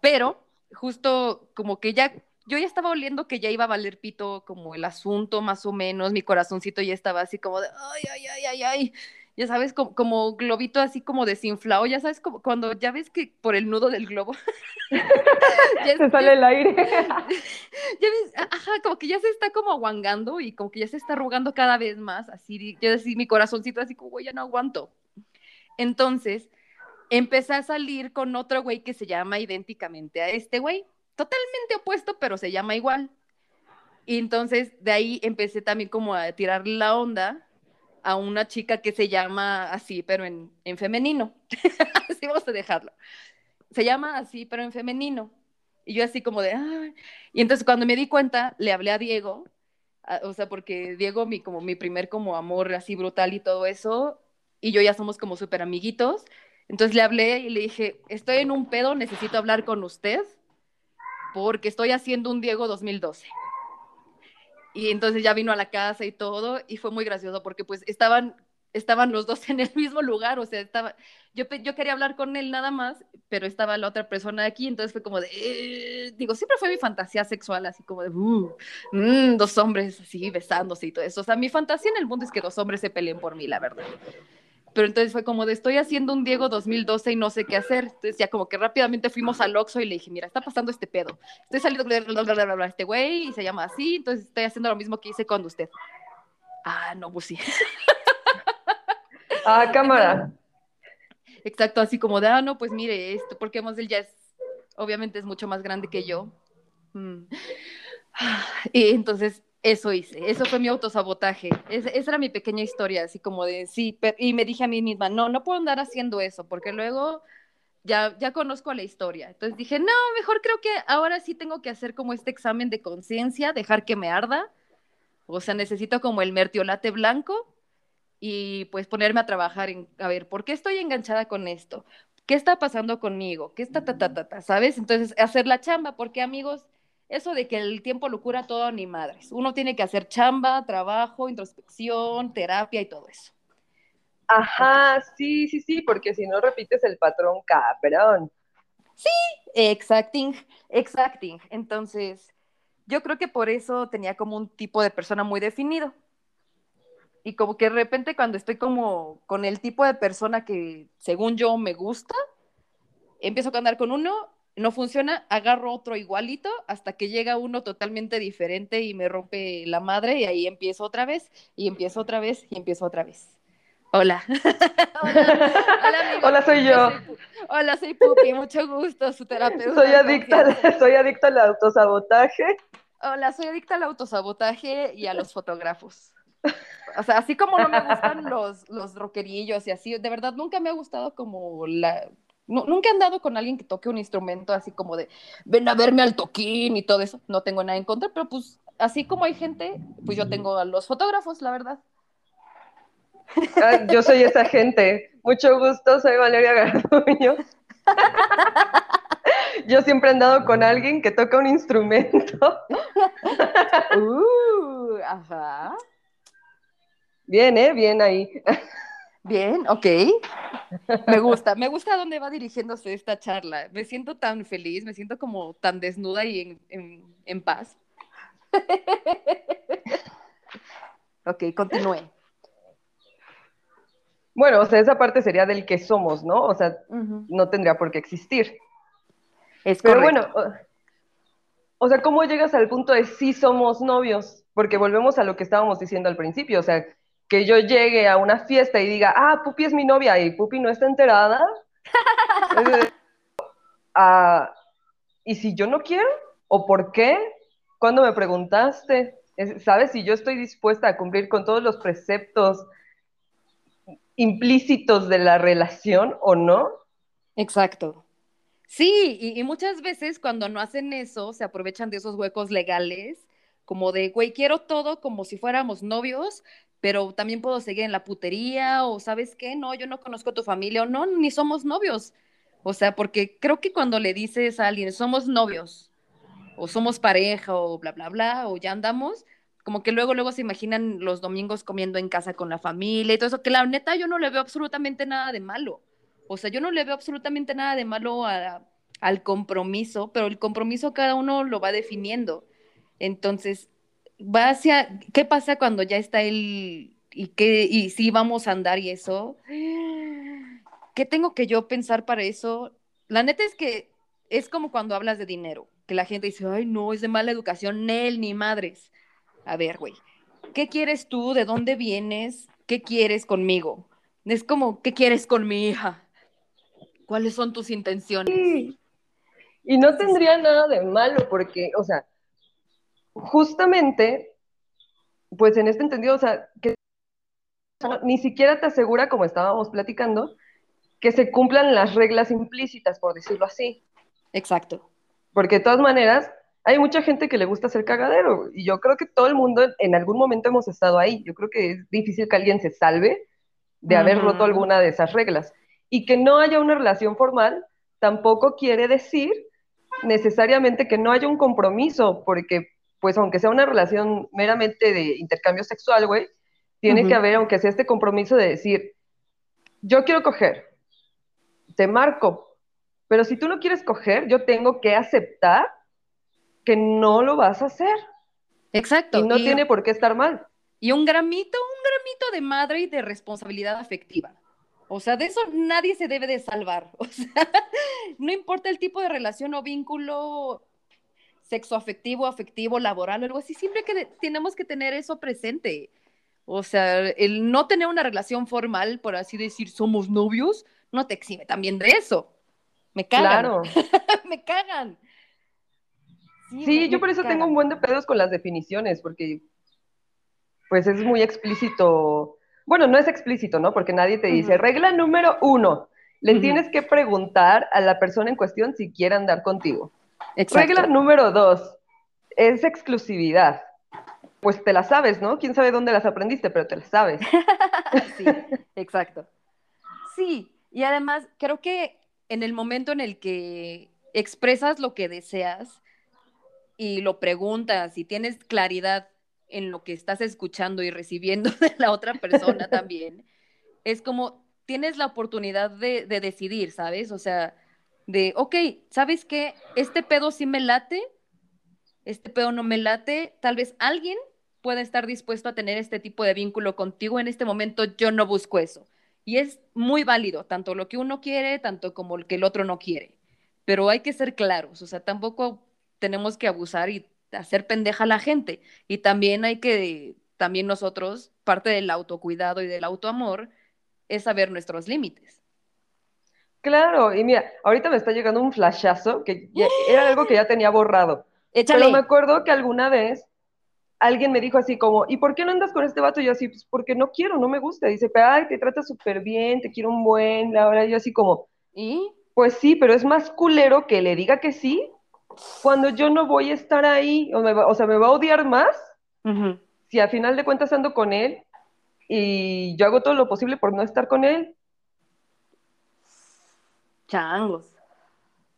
Pero justo como que ya, yo ya estaba oliendo que ya iba a valer pito como el asunto, más o menos, mi corazoncito ya estaba así como de, ay, ay, ay, ay, ay ya sabes, como, como, globito así como desinflado, ya sabes, como cuando ya ves que por el nudo del globo ya se sale el aire. ya ves, ajá, como que ya se está como aguangando y como que ya se está arrugando cada vez más, así, ya así mi corazoncito así como, güey, ya no aguanto. Entonces, empecé a salir con otro güey que se llama idénticamente a este güey, totalmente opuesto, pero se llama igual. Y entonces de ahí empecé también como a tirar la onda a una chica que se llama así, pero en, en femenino. así vamos a dejarlo. Se llama así, pero en femenino. Y yo así como de, Ay. y entonces cuando me di cuenta, le hablé a Diego, o sea, porque Diego, mi, como mi primer como amor así brutal y todo eso, y yo ya somos como súper amiguitos. Entonces le hablé y le dije, estoy en un pedo, necesito hablar con usted, porque estoy haciendo un Diego 2012. Y entonces ya vino a la casa y todo, y fue muy gracioso porque pues estaban, estaban los dos en el mismo lugar, o sea, estaba, yo, yo quería hablar con él nada más, pero estaba la otra persona aquí, entonces fue como de, eh", digo, siempre fue mi fantasía sexual, así como de, uh, mm, dos hombres así besándose y todo eso, o sea, mi fantasía en el mundo es que dos hombres se peleen por mí, la verdad. Pero entonces fue como de estoy haciendo un Diego 2012 y no sé qué hacer. Entonces ya como que rápidamente fuimos al Oxxo y le dije, mira, está pasando este pedo. Estoy saliendo bla, este güey y se llama así, entonces estoy haciendo lo mismo que hice con usted. Ah, no, pues sí. Ah, cámara. Exacto, así como de, ah, no, pues mire, esto, porque él ya es, obviamente es mucho más grande que yo. Mm. Y entonces eso hice, eso fue mi autosabotaje. esa era mi pequeña historia, así como de sí, y me dije a mí misma, no, no puedo andar haciendo eso, porque luego ya, ya conozco la historia. Entonces dije, no, mejor creo que ahora sí tengo que hacer como este examen de conciencia, dejar que me arda. O sea, necesito como el mertiolate blanco y pues ponerme a trabajar en, a ver, ¿por qué estoy enganchada con esto? ¿Qué está pasando conmigo? ¿Qué está, ta, ta, ta, ta, ¿sabes? Entonces, hacer la chamba, porque amigos, eso de que el tiempo lo cura todo, ni madres. Uno tiene que hacer chamba, trabajo, introspección, terapia y todo eso. Ajá, sí, sí, sí, porque si no repites el patrón cabrón. Sí, exacting, exacting. Entonces, yo creo que por eso tenía como un tipo de persona muy definido. Y como que de repente cuando estoy como con el tipo de persona que según yo me gusta, empiezo a andar con uno no funciona, agarro otro igualito hasta que llega uno totalmente diferente y me rompe la madre y ahí empiezo otra vez y empiezo otra vez y empiezo otra vez. Hola. Hola, Hola, soy yo. Hola, soy Pupi, mucho gusto, su terapeuta. Soy adicta, soy adicta al autosabotaje. Hola, soy adicta al autosabotaje y a los fotógrafos. O sea, así como no me gustan los, los rockerillos y así, de verdad nunca me ha gustado como la, nunca he andado con alguien que toque un instrumento así como de, ven a verme al toquín y todo eso. No tengo nada en contra, pero pues así como hay gente, pues yo tengo a los fotógrafos, la verdad. yo soy esa gente. Mucho gusto, soy Valeria Garduño. Yo siempre he andado con alguien que toca un instrumento. Uh, ajá. Bien, ¿eh? Bien ahí. Bien, ok. Me gusta, me gusta dónde va dirigiéndose esta charla. Me siento tan feliz, me siento como tan desnuda y en, paz. ok, continúe. Bueno, o sea, esa parte sería del que somos, ¿no? O sea, no tendría por qué existir. Es Pero bueno, o, o sea, ¿cómo llegas al punto de sí somos novios? Porque volvemos a lo que estábamos diciendo al principio, o sea, que yo llegue a una fiesta y diga, ah, Pupi es mi novia y Pupi no está enterada. Ah, ¿Y si yo no quiero? ¿O por qué? ¿Cuándo me preguntaste? ¿Sabes si yo estoy dispuesta a cumplir con todos los preceptos implícitos de la relación o no? Exacto. Sí, y, y muchas veces cuando no hacen eso, se aprovechan de esos huecos legales, como de, güey, quiero todo como si fuéramos novios, pero también puedo seguir en la putería, o sabes qué, no, yo no conozco a tu familia, o no, ni somos novios. O sea, porque creo que cuando le dices a alguien, somos novios, o somos pareja, o bla, bla, bla, o ya andamos, como que luego, luego se imaginan los domingos comiendo en casa con la familia y todo eso, que la neta yo no le veo absolutamente nada de malo. O sea, yo no le veo absolutamente nada de malo a- al compromiso, pero el compromiso cada uno lo va definiendo. Entonces, va hacia, ¿qué pasa cuando ya está el, y qué, y si vamos a andar y eso? ¿Qué tengo que yo pensar para eso? La neta es que es como cuando hablas de dinero, que la gente dice, ay, no, es de mala educación, Nel, ni madres. A ver, güey, ¿qué quieres tú? ¿De dónde vienes? ¿Qué quieres conmigo? Es como, ¿qué quieres con mi hija? ¿Cuáles son tus intenciones? Y no tendría nada de malo porque, o sea, justamente, pues en este entendido, o sea, que ni siquiera te asegura, como estábamos platicando, que se cumplan las reglas implícitas, por decirlo así. Exacto. Porque de todas maneras, hay mucha gente que le gusta hacer cagadero. Y yo creo que todo el mundo en algún momento hemos estado ahí. Yo creo que es difícil que alguien se salve de haber roto alguna de esas reglas. Y que no haya una relación formal tampoco quiere decir necesariamente que no haya un compromiso, porque pues aunque sea una relación meramente de intercambio sexual, güey, tiene que haber, aunque sea este compromiso de decir, yo quiero coger, te marco, pero si tú no quieres coger, yo tengo que aceptar que no lo vas a hacer Exacto. y no y, tiene por qué estar mal. y un gramito, un gramito de madre y de responsabilidad afectiva. O sea, de eso nadie se debe de salvar. O sea, no importa el tipo de relación o vínculo sexoafectivo, afectivo, laboral o algo así, siempre que tenemos que tener eso presente. O sea, el no tener una relación formal, por así decir, somos novios, no te exime también de eso. Me cagan. Claro. me cagan. Sí, Sí, me- yo me por eso tengo un buen de pedos con las definiciones, porque pues es muy explícito. Bueno, no es explícito, ¿no? Porque nadie te dice, regla número uno, le tienes que preguntar a la persona en cuestión si quiere andar contigo. Exacto. Regla número dos, es exclusividad. Pues te la sabes, ¿no? Quién sabe dónde las aprendiste, pero te las sabes. Sí, exacto. Sí, y además creo que en el momento en el que expresas lo que deseas y lo preguntas y tienes claridad en lo que estás escuchando y recibiendo de la otra persona también, es como tienes la oportunidad de, de decidir, ¿sabes? O sea, de, ok, ¿sabes qué? Este pedo sí me late, este pedo no me late, tal vez alguien pueda estar dispuesto a tener este tipo de vínculo contigo, en este momento yo no busco eso. Y es muy válido, tanto lo que uno quiere, tanto como lo que el otro no quiere. Pero hay que ser claros, o sea, tampoco tenemos que abusar y hacer pendeja a la gente. Y también hay que, también nosotros, parte del autocuidado y del autoamor, es saber nuestros límites. Claro, y mira, ahorita me está llegando un flashazo que ya- era algo que ya tenía borrado. Échale. Pero me acuerdo que alguna vez alguien me dijo así como, ¿y por qué no andas con este vato? Y yo así, pues porque no quiero, no me gusta. Dice, pero ay, te trata súper bien, te quiero un buen, Laura. Y yo así como, ¿Y? pues sí, pero es más culero que le diga que sí cuando yo no voy a estar ahí. O, me va- o sea, me va a odiar más si a final de cuentas ando con él y yo hago todo lo posible por no estar con él. Changos.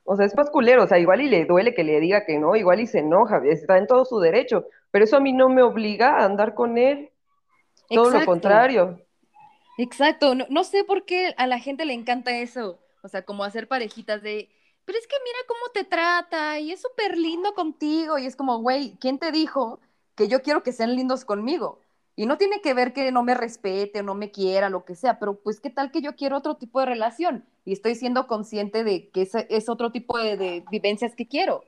O sea, es más culero, o sea, igual y le duele que le diga que no, igual y se enoja, está en todo su derecho, pero eso a mí no me obliga a andar con él, todo lo contrario. Exacto, no, no sé por qué a la gente le encanta eso, o sea, como hacer parejitas de, pero es que mira cómo te trata y es súper lindo contigo y es como, güey, ¿quién te dijo que yo quiero que sean lindos conmigo? Y no tiene que ver que no me respete o no me quiera, lo que sea, pero pues qué tal que yo quiero otro tipo de relación y estoy siendo consciente de que es otro tipo de, de vivencias que quiero.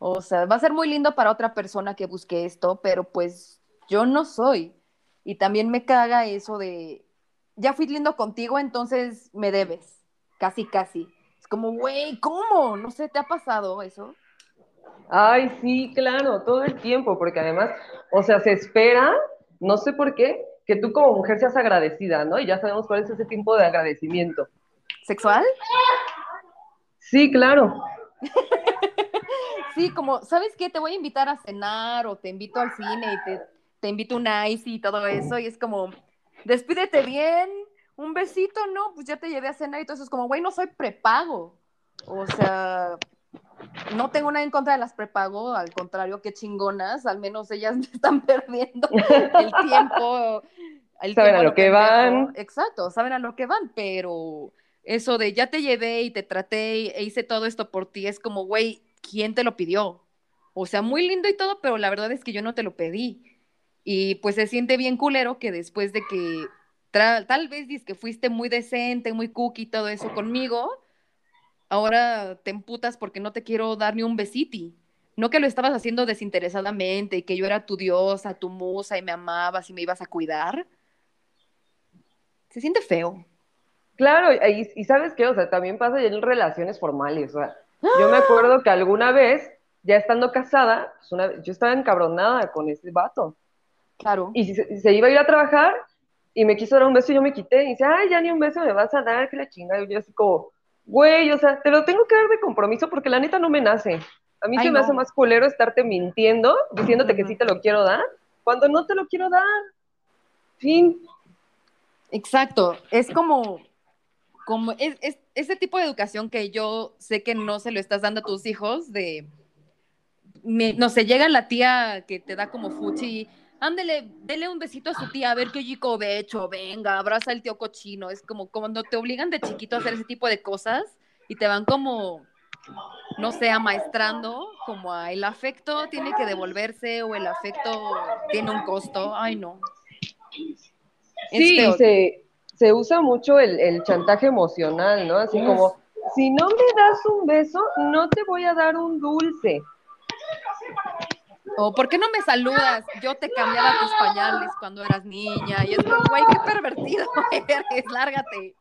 O sea, va a ser muy lindo para otra persona que busque esto, pero pues yo no soy. Y también me caga eso de, ya fui lindo contigo, entonces me debes. Casi, casi. Es como, güey, ¿cómo? No sé, ¿te ha pasado eso? Ay, sí, claro, todo el tiempo, porque además, o sea, se espera, no sé por qué, que tú como mujer seas agradecida, ¿no? Y ya sabemos cuál es ese tipo de agradecimiento. ¿Sexual? Sí, claro. Sí, como, ¿sabes qué? Te voy a invitar a cenar o te invito al cine y te, te invito un ice y todo eso. Y es como, despídete bien, un besito, ¿no? Pues ya te llevé a cenar y todo eso. Es como, güey, no soy prepago. O sea, no tengo nada en contra de las prepago, al contrario, qué chingonas. Al menos ellas están perdiendo el tiempo. El Saben tiempo a lo que van. Exacto, saben a lo que van, pero eso de ya te llevé y te traté e hice todo esto por ti, es como, güey, ¿quién te lo pidió? O sea, muy lindo y todo, pero la verdad es que yo no te lo pedí. Y pues se siente bien culero que después de que tal vez dices que fuiste muy decente, muy cookie y todo eso conmigo, ahora te emputas porque no te quiero dar ni un besiti. No que lo estabas haciendo desinteresadamente y que yo era tu diosa, tu musa y me amabas y me ibas a cuidar. Se siente feo. Claro, y, y sabes qué, o sea, también pasa en relaciones formales. O sea, yo me acuerdo que alguna vez, ya estando casada, pues una- yo estaba encabronada con ese vato. Claro. Y se, se iba a ir a trabajar y me quiso dar un beso y yo me quité. Y dice, ay, ya ni un beso me vas a dar, que la chingada. Y yo así como, güey, o sea, te lo tengo que dar de compromiso porque la neta no me nace. A mí Ay, se me hace más culero estarte mintiendo, diciéndote que sí te lo quiero dar, cuando no te lo quiero dar. Fin. Exacto, es como, como es, es- ese tipo de educación que yo sé que no se lo estás dando a tus hijos, de, me- no sé, llega la tía que te da como fuchi, ándele, dele un besito a su tía, a ver qué chico ve hecho, venga, abraza al tío cochino, es como cuando te obligan de chiquito a hacer ese tipo de cosas y te van como, no sé, amaestrando, como a el afecto tiene que devolverse o el afecto tiene un costo, ay no. Sí, se, se usa mucho el, el chantaje emocional, ¿no? Así como, si no me das un beso, no te voy a dar un dulce. O ¿por qué no me saludas? Yo te cambiaba tus pañales cuando eras niña. Y es como, güey, qué pervertido eres, lárgate.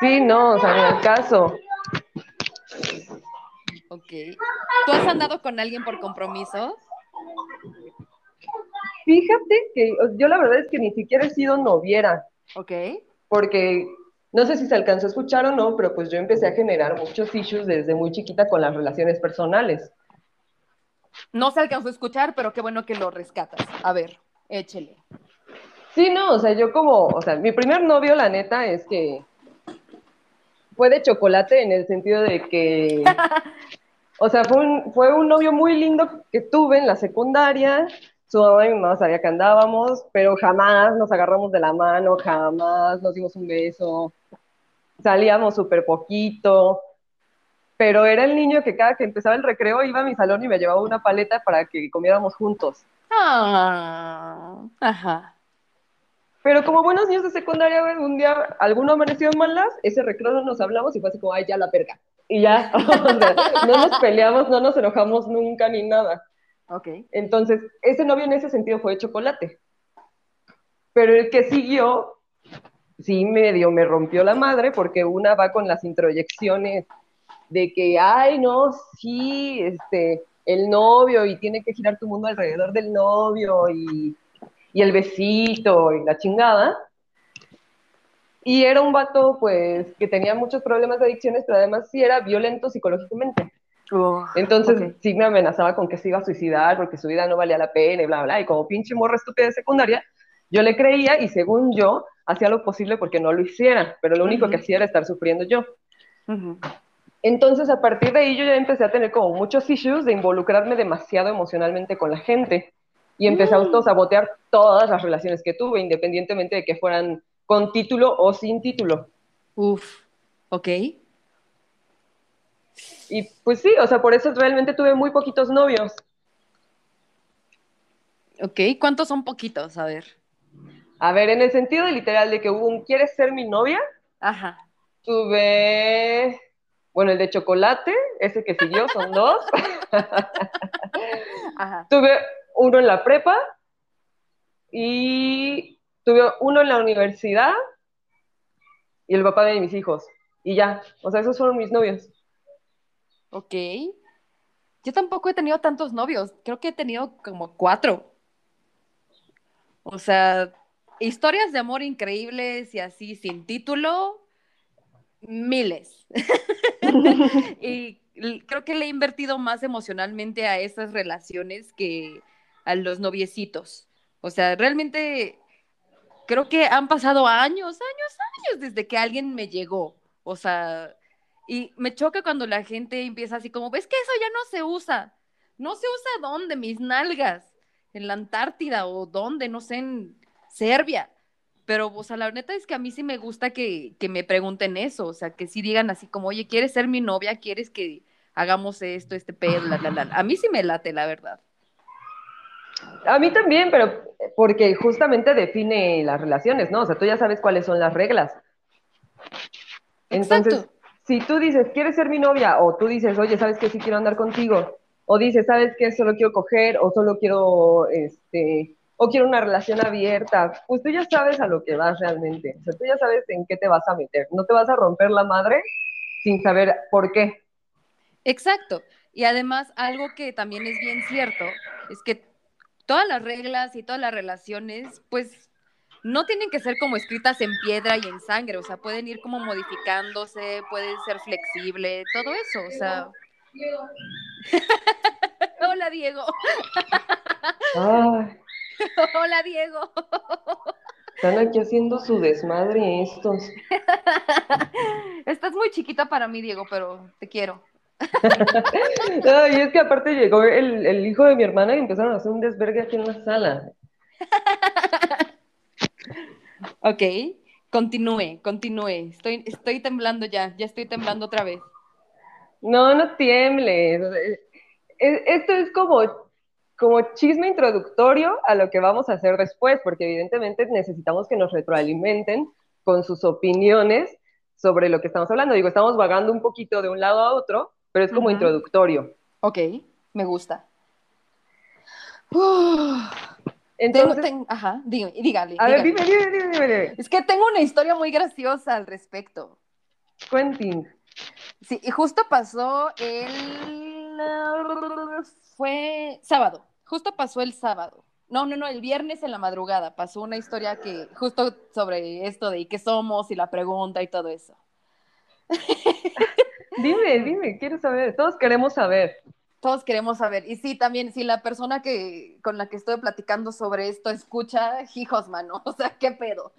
Sí, no, o sea, ni al caso. Ok. ¿Tú has andado con alguien por compromiso? Fíjate que yo la verdad es que ni siquiera he sido noviera, Ok. porque no sé si se alcanzó a escuchar o no, pero pues yo empecé a generar muchos issues desde muy chiquita con las relaciones personales. No se alcanzó a escuchar, pero qué bueno que lo rescatas. A ver, échele. Sí, no, o sea, yo como, o sea, mi primer novio, la neta, es que fue de chocolate en el sentido de que, o sea, fue un, fue un novio muy lindo que tuve en la secundaria, su mamá y mi mamá sabía que andábamos, pero jamás nos agarramos de la mano, jamás nos dimos un beso, salíamos súper poquito, pero era el niño que cada que empezaba el recreo iba a mi salón y me llevaba una paleta para que comiéramos juntos. Ah, ajá. Pero como buenos niños de secundaria, un día alguno amaneció en malas, ese recreo no nos hablamos y fue así como, ay, ya la perga. Y ya, o sea, no nos peleamos, no nos enojamos nunca ni nada. Ok. Entonces, ese novio en ese sentido fue de chocolate. Pero el que siguió, sí medio me rompió la madre porque una va con las introyecciones de que, ay, no, sí, este, el novio y tiene que girar tu mundo alrededor del novio y, y el besito y la chingada. Y era un vato, pues, que tenía muchos problemas de adicciones, pero además sí era violento psicológicamente. Oh, Entonces sí me amenazaba con que se iba a suicidar porque su vida no valía la pena y bla, bla. Y como pinche morra estúpida de secundaria, yo le creía y según yo, hacía lo posible porque no lo hiciera, pero lo único que hacía era estar sufriendo yo. Ujú. Entonces a partir de ahí yo ya empecé a tener como muchos issues de involucrarme demasiado emocionalmente con la gente y empecé a Mm. autosabotear todas las relaciones que tuve, independientemente de que fueran con título o sin título. Uf. Ok. Y pues sí, o sea, por eso realmente tuve muy poquitos novios. Ok. ¿Cuántos son poquitos? A ver. A ver, en el sentido literal de que hubo un ¿quieres ser mi novia? Ajá. Tuve, bueno, el de chocolate, ese que siguió, son dos. Ajá. tuve uno en la prepa y tuve uno en la universidad y el papá de mis hijos. Y ya, o sea, esos fueron mis novios. Ok. Yo tampoco he tenido tantos novios. Creo que he tenido como cuatro. O sea, historias de amor increíbles y así sin título, miles. y creo que le he invertido más emocionalmente a esas relaciones que a los noviecitos. O sea, realmente creo que han pasado años, años, años desde que alguien me llegó. O sea, y me choca cuando la gente empieza así como, ves que eso ya no se usa. No se usa dónde, mis nalgas, en la Antártida o dónde, no sé, en Serbia. Pero, o sea, la neta es que a mí sí me gusta que, que me pregunten eso, o sea, que sí digan así como, oye, ¿quieres ser mi novia? ¿Quieres que hagamos esto, este pedo, la, la, la? A mí sí me late, la verdad. A mí también, pero porque justamente define las relaciones, ¿no? O sea, tú ya sabes cuáles son las reglas. Entonces, Exacto. si tú dices, ¿quieres ser mi novia? O tú dices, oye, ¿sabes qué? Sí quiero andar contigo. O dices, ¿sabes qué? Solo quiero coger, o solo quiero, este, o quiero una relación abierta. Pues tú ya sabes a lo que vas realmente. O sea, tú ya sabes en qué te vas a meter. No te vas a romper la madre sin saber por qué. Exacto. Y además, algo que también es bien cierto es que todas las reglas y todas las relaciones, pues no tienen que ser como escritas en piedra y en sangre, o sea, pueden ir como modificándose, pueden ser flexible, todo eso, o sea. Hola, Diego. Ay, Hola, Diego. están aquí haciendo su desmadre estos. Estás muy chiquita para mí, Diego, pero te quiero. Ay, es que aparte llegó el, el hijo de mi hermana y empezaron a hacer un desvergue aquí en la sala. Ok, continúe, continúe. Estoy, estoy temblando ya, ya estoy temblando otra vez. No, no tiembles. Es- Esto es como, como chisme introductorio a lo que vamos a hacer después, porque evidentemente necesitamos que nos retroalimenten con sus opiniones sobre lo que estamos hablando. Digo, estamos vagando un poquito de un lado a otro, pero es como introductorio. Ok, me gusta. Tengo, Entonces, ten- ajá, dígame, dígale. a ver, dime, dime, dime, dime, dime. Es que tengo una historia muy graciosa al respecto. Quentin. Sí, y justo pasó el... Fue sábado, justo pasó el sábado. No, no, no, el viernes en la madrugada pasó una historia que justo sobre esto de ¿y qué somos? y la pregunta y todo eso. Dime, dime, quiero saber. Todos queremos saber. Todos queremos saber. Y sí, también, si la persona que con la que estoy platicando sobre esto escucha, hijos, mano, o sea, qué pedo.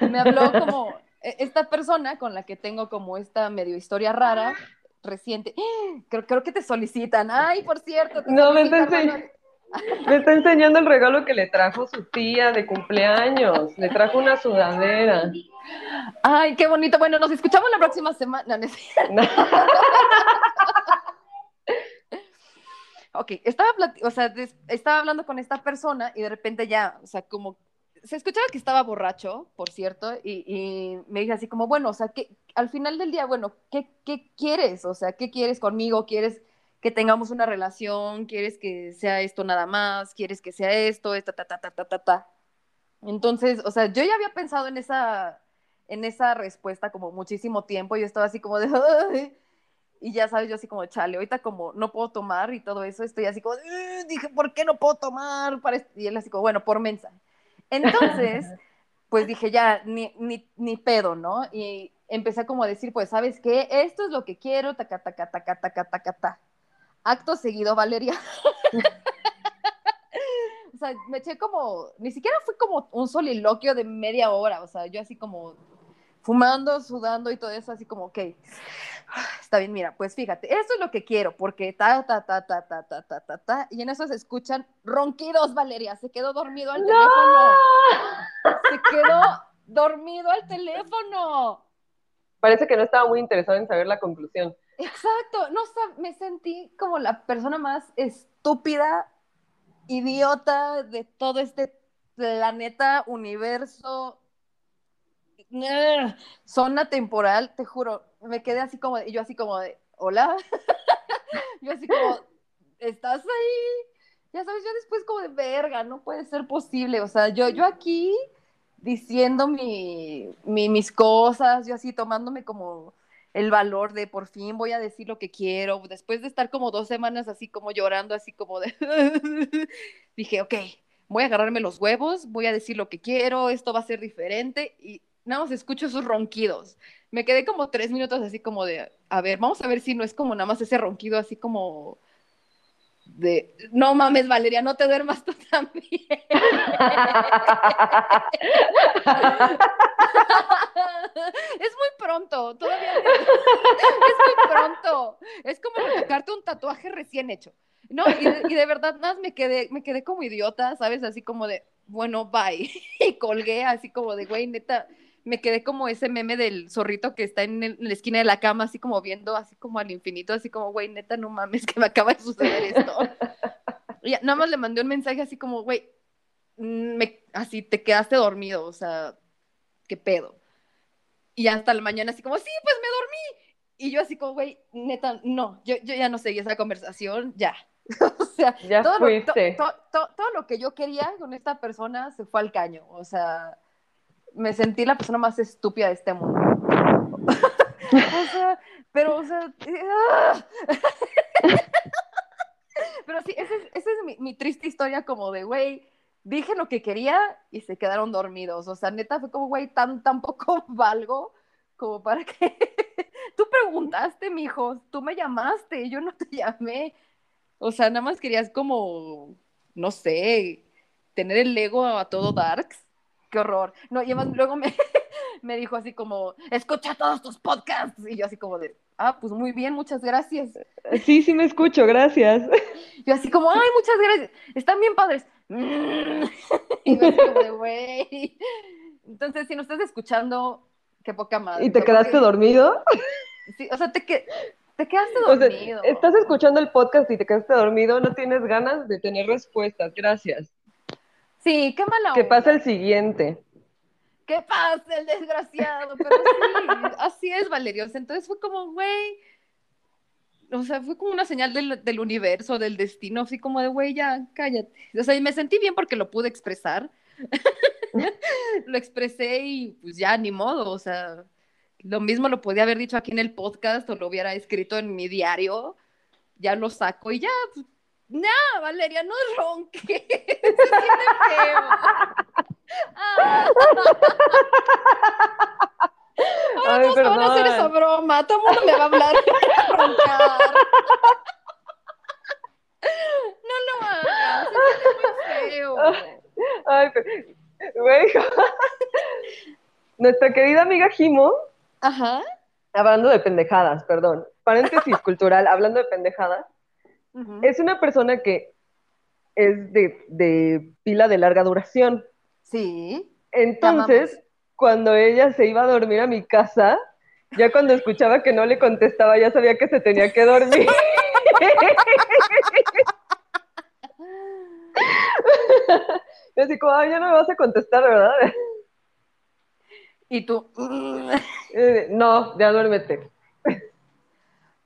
Me habló como e- esta persona con la que tengo como esta medio historia rara, reciente. Creo, creo que te solicitan. Ay, por cierto. te No, me Me está enseñando el regalo que le trajo su tía de cumpleaños. Le trajo una sudadera. Ay, qué bonito. Bueno, nos escuchamos la próxima semana. No, no. Ok, estaba, o sea, estaba hablando con esta persona y de repente ya, o sea, como se escuchaba que estaba borracho, por cierto, y, y me dije así como, bueno, o sea, que al final del día, bueno, ¿qué, ¿qué quieres? O sea, ¿qué quieres conmigo? ¿Quieres que tengamos una relación? ¿Quieres que sea esto nada más? ¿Quieres que sea esto? Esta, ta, ta, ta, ta, ta, ta. Entonces, o sea, yo ya había pensado en esa, en esa respuesta como muchísimo tiempo, yo estaba así como de, "Ay", y ya sabes, yo así como, chale, ahorita como no puedo tomar y todo eso, estoy así como, dije, ¿por qué no puedo tomar? Para est-?" Y él así como, bueno, por mensa. Entonces, pues dije, ya, ni, ni, ni pedo, ¿no? Y empecé como a decir, pues, ¿sabes qué? Esto es lo que quiero, taca, taca, taca, taca, taca, ta. Acto seguido, Valeria. o sea, me eché como, ni siquiera fue como un soliloquio de media hora, o sea, yo así como fumando, sudando y todo eso, así como, ok, está bien, mira, pues fíjate, esto es lo que quiero, porque ta, ta, ta, ta, ta, ta, ta, ta, ta, y en eso se escuchan ronquidos, Valeria, se quedó dormido al teléfono, se quedó dormido al teléfono. Parece que no estaba muy interesado en saber la conclusión. Exacto, no me sentí como la persona más estúpida, idiota de todo este planeta, universo, zona temporal, te juro, me quedé así como, yo así como de, hola, yo así como, ¿estás ahí? Ya sabes, yo después como de verga, no puede ser posible, o sea, yo, yo aquí diciendo mi, mi- mis cosas, yo así tomándome como el valor de por fin voy a decir lo que quiero, después de estar como dos semanas así como llorando, así como de, dije, ok, voy a agarrarme los huevos, voy a decir lo que quiero, esto va a ser diferente y nada más escucho esos ronquidos. me quedé como tres minutos así como de, a ver, vamos a ver si no es como nada más ese ronquido así como de, no mames, Valeria, no te duermas tú también. es muy pronto, todavía es muy pronto. Es como retocarte un tatuaje recién hecho. No, y de, y de verdad, más me quedé, me quedé como idiota, ¿sabes? Así como de, bueno, bye. Y colgué así como de, güey, neta, me quedé como ese meme del zorrito que está en, el- en la esquina de la cama, así como viendo, así como al infinito, así como, güey, neta, no mames, que me acaba de suceder esto. Y nada más le mandé un mensaje así como, güey, mm, me, así te quedaste dormido, o sea, ¿qué pedo? Y hasta la mañana así como, sí, pues me dormí. Y yo así como, güey, neta, no, yo, yo ya no seguí esa conversación, ya. o sea, Ya todo lo, to- to- to- todo lo que yo quería con esta persona se fue al caño. O sea, me sentí la persona más estúpida de este mundo. o sea, pero, o sea, pero sí, esa es, es mi, triste historia como de, güey, dije lo que quería y se quedaron dormidos. O sea, neta fue como, güey, tan, tan poco valgo como para que... Tú preguntaste, mijo, tú me llamaste, yo no te llamé. O sea, nada más querías como, no sé, tener el ego a todo darks. Qué horror. No, y además luego me, me dijo así como, escucha todos tus podcasts. Y yo así como de, ah, pues muy bien, muchas gracias. Sí, sí me escucho, gracias. Yo así como, ay, muchas gracias. Están bien padres. Y yo así como de, güey. Entonces, si no estás escuchando, qué poca madre. ¿Y te quedaste que- dormido? Sí, o sea, te, que- te quedaste O sea, dormido. estás escuchando el podcast y te quedaste dormido, no tienes ganas de tener respuestas, gracias. Sí, qué mala Que onda. pasa el siguiente. ¿Qué pasa, el desgraciado? Pero sí, así es, Valerio. O sea, Entonces fue como, güey, o sea, fue como una señal del, del universo, del destino, así como de, güey, ya, cállate. O sea, y me sentí bien porque lo pude expresar. lo expresé y pues ya, ni modo, o sea, lo mismo lo podía haber dicho aquí en el podcast o lo hubiera escrito en mi diario, ya lo saco y ya, pues, no, Valeria, no ronques, se siente feo. Ah. Ahora Ay, todos van a hacer esa broma, todo el mundo me va a hablar de roncar. No lo hagas, se siente muy feo. Ay, pero- güey. Nuestra querida amiga Jimo, Ajá. hablando de pendejadas, perdón, paréntesis cultural, hablando de pendejadas, Es una persona que es de, de pila de larga duración. Sí. Entonces, cuando ella se iba a dormir a mi casa, ya cuando escuchaba que no le contestaba, ya sabía que se tenía que dormir. Y así como, "Ay, ya no me vas a contestar, ¿verdad? Y tú, Eh, no, ya duérmete.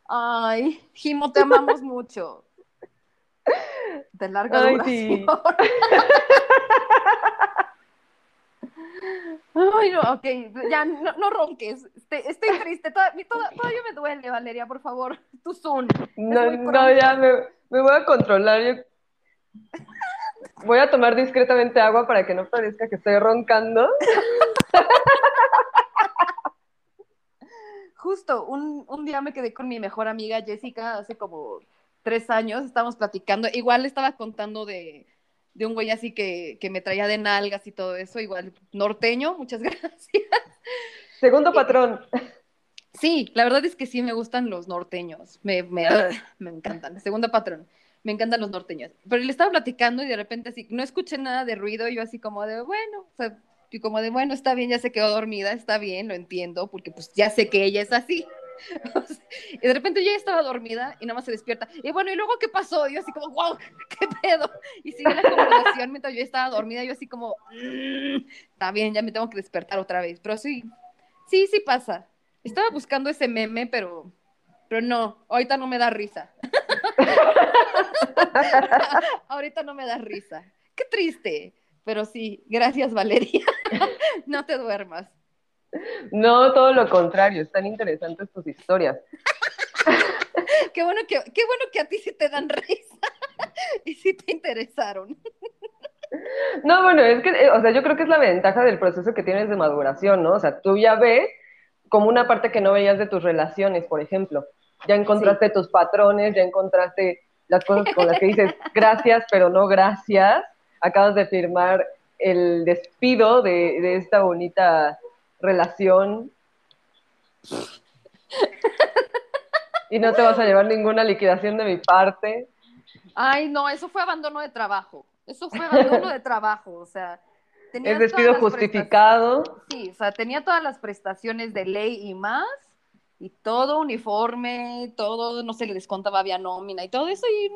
Ay, Jimo, te amamos mucho. De larga Ay, duración. sí. Ay, no, ok, ya no, no ronques. Estoy, estoy triste. Toda- toda- todavía me duele, Valeria, por favor. Tu Zoom. No, no, ya me, me voy a controlar. Yo voy a tomar discretamente agua para que no parezca que estoy roncando. Justo, un, un día me quedé con mi mejor amiga Jessica hace como tres años, estábamos platicando, igual le estaba contando de, de un güey así que, que me traía de nalgas y todo eso, igual norteño, muchas gracias. Segundo patrón. Sí, la verdad es que sí me gustan los norteños, me, me, me encantan. Segundo patrón, me encantan los norteños. Pero le estaba platicando y de repente así, no escuché nada de ruido, y yo así como de, bueno, o sea, y como de, bueno, está bien, ya se quedó dormida, está bien, lo entiendo, porque pues ya sé que ella es así. Y de repente ya estaba dormida y nada más se despierta. Y bueno, ¿y luego qué pasó? Y yo así como, wow, ¿qué pedo? Y sigue la conversación mientras yo estaba dormida, yo así como, "Mm, está bien, ya me tengo que despertar otra vez. Pero sí, sí, sí pasa. Estaba buscando ese meme, pero, pero no, ahorita no me da risa. ahorita no me da risa. Qué triste. Pero sí, gracias Valeria. no te duermas. No, todo lo contrario. Están interesantes tus historias. Qué bueno que, qué bueno que a ti sí te dan risa y sí te interesaron. No, bueno, es que, eh, o sea, yo creo que es la ventaja del proceso que tienes de maduración, ¿no? O sea, tú ya ves como una parte que no veías de tus relaciones, por ejemplo. Ya encontraste tus patrones, ya encontraste las cosas con las que dices gracias, pero no gracias. Acabas de firmar el despido de, de esta bonita relación. Y no te vas a llevar ninguna liquidación de mi parte. Ay, no, eso fue abandono de trabajo. Eso fue abandono de trabajo, o sea. tenía Es despido justificado. Sí, o sea, tenía todas las prestaciones de ley y más, y todo uniforme, todo, no se le descontaba, había nómina y todo eso, y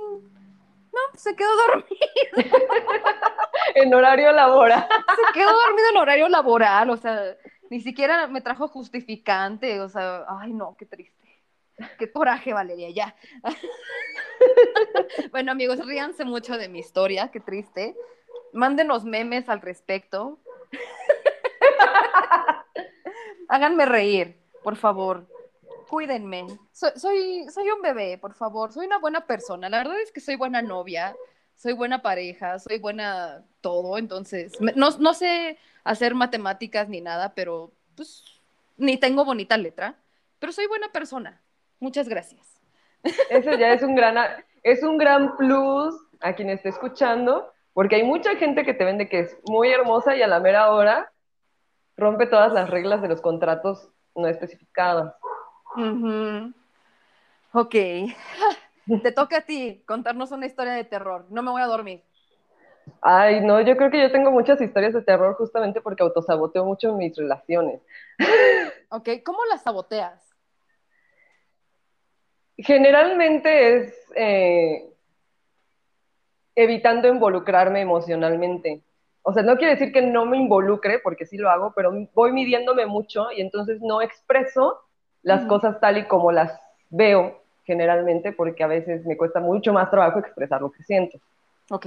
no, se quedó dormido, En horario laboral. se quedó dormido en horario laboral, o sea, ni siquiera me trajo justificante, o sea, ay, no, qué triste. Qué coraje, Valeria, ya. bueno, amigos, ríanse mucho de mi historia, qué triste. Mándenos memes al respecto. Háganme reír, por favor. Cuídenme. Soy, soy, soy un bebé, por favor. Soy una buena persona. La verdad es que soy buena novia, soy buena pareja, soy buena todo. Entonces, no, no sé hacer matemáticas ni nada, pero pues ni tengo bonita letra, pero soy buena persona. Muchas gracias. Eso ya es un gran, es un gran plus a quien esté escuchando, porque hay mucha gente que te vende que es muy hermosa y a la mera hora rompe todas las reglas de los contratos no especificados. Ujú. Ok. Te toca a ti contarnos una historia de terror. No me voy a dormir. Ay, no, yo creo que yo tengo muchas historias de terror justamente porque autosaboteo mucho en mis relaciones. Ok, ¿cómo las saboteas? Generalmente es eh, evitando involucrarme emocionalmente. O sea, no quiere decir que no me involucre, porque sí lo hago, pero voy midiéndome mucho y entonces no expreso las cosas tal y como las veo generalmente, porque a veces me cuesta mucho más trabajo expresar lo que siento. Ok.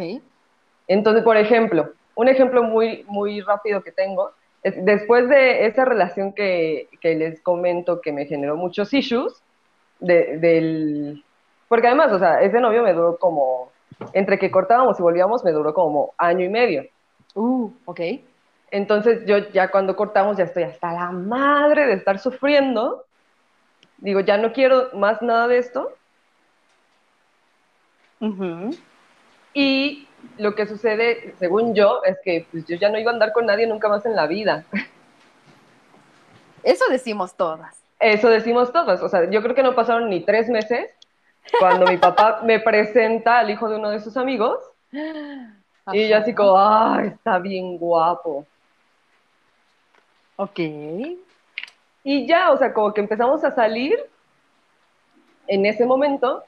Entonces, por ejemplo, un ejemplo muy, muy rápido que tengo, es después de esa relación que, que les comento que me generó muchos issues, de- del... Porque además, o sea, ese novio me duró como, entre que cortábamos y volvíamos, me duró como año y medio. Uh, ok. Entonces yo ya cuando cortamos ya estoy hasta la madre de estar sufriendo. Digo, ya no quiero más nada de esto. Y lo que sucede, según yo, es que pues, yo ya no iba a andar con nadie nunca más en la vida. Eso decimos todas. Eso decimos todos. O sea, yo creo que no pasaron ni tres meses cuando mi papá me presenta al hijo de uno de sus amigos. Y yo así como, ¡ay, está bien guapo! Ok. Y ya, o sea, como que empezamos a salir en ese momento.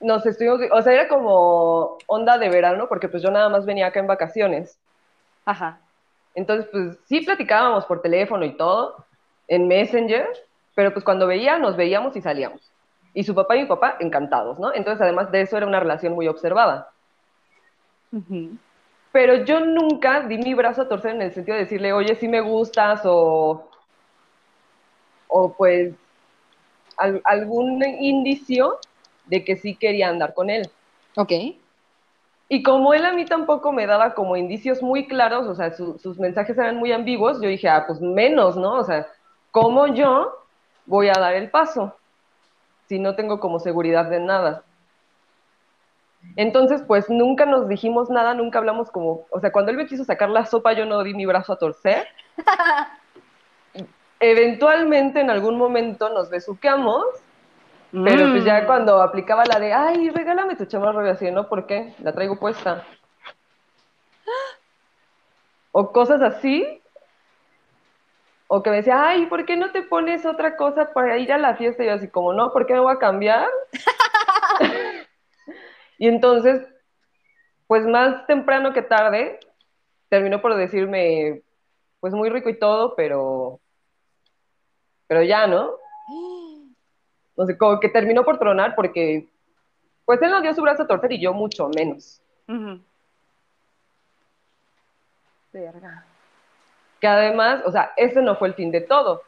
Nos estuvimos, o sea, era como onda de verano, porque pues yo nada más venía acá en vacaciones. Ajá. Entonces, pues sí platicábamos por teléfono y todo, en Messenger, pero pues cuando veía, nos veíamos y salíamos. Y su papá y mi papá encantados, ¿no? Entonces, además de eso, era una relación muy observada. Pero yo nunca di mi brazo a torcer en el sentido de decirle, oye, sí me gustas, o, o pues al- algún indicio de que sí quería andar con él. Ok. Y como él a mí tampoco me daba como indicios muy claros, o sea, su- sus mensajes eran muy ambiguos, yo dije, ah, pues menos, ¿no? O sea, ¿cómo yo voy a dar el paso si no tengo como seguridad de nada? Entonces, pues nunca nos dijimos nada, nunca hablamos como, o sea, cuando él me quiso sacar la sopa, yo no di mi brazo a torcer. Eventualmente, en algún momento, nos besuqueamos, pero pues ya Mm. cuando aplicaba la de, ay, regálame tu chamarra, así, ¿no? ¿Por qué? La traigo puesta. O cosas así. O que me decía, ay, ¿por qué no te pones otra cosa para ir a la fiesta? Y yo así, como, no, ¿por qué me voy a cambiar? y entonces, pues más temprano que tarde, terminó por decirme, pues muy rico y todo, pero, pero ya, ¿no? No sé, como que terminó por tronar porque, pues él nos dio su brazo a torcer y yo mucho menos. Verga. Que además, o sea, ese no fue el fin de todo,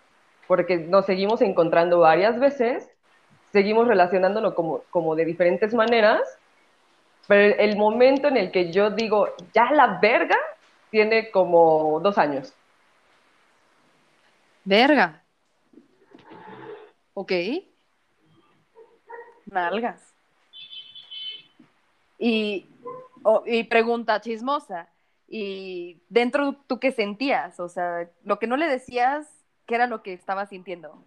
porque nos seguimos encontrando varias veces, seguimos relacionándonos como, como de diferentes maneras, pero el, el momento en el que yo digo, ya la verga, tiene como dos años. Verga. Ok. Nalgas. Y, oh, y pregunta chismosa. ¿Y dentro tú qué sentías? O sea, lo que no le decías, ¿qué era lo que estabas sintiendo?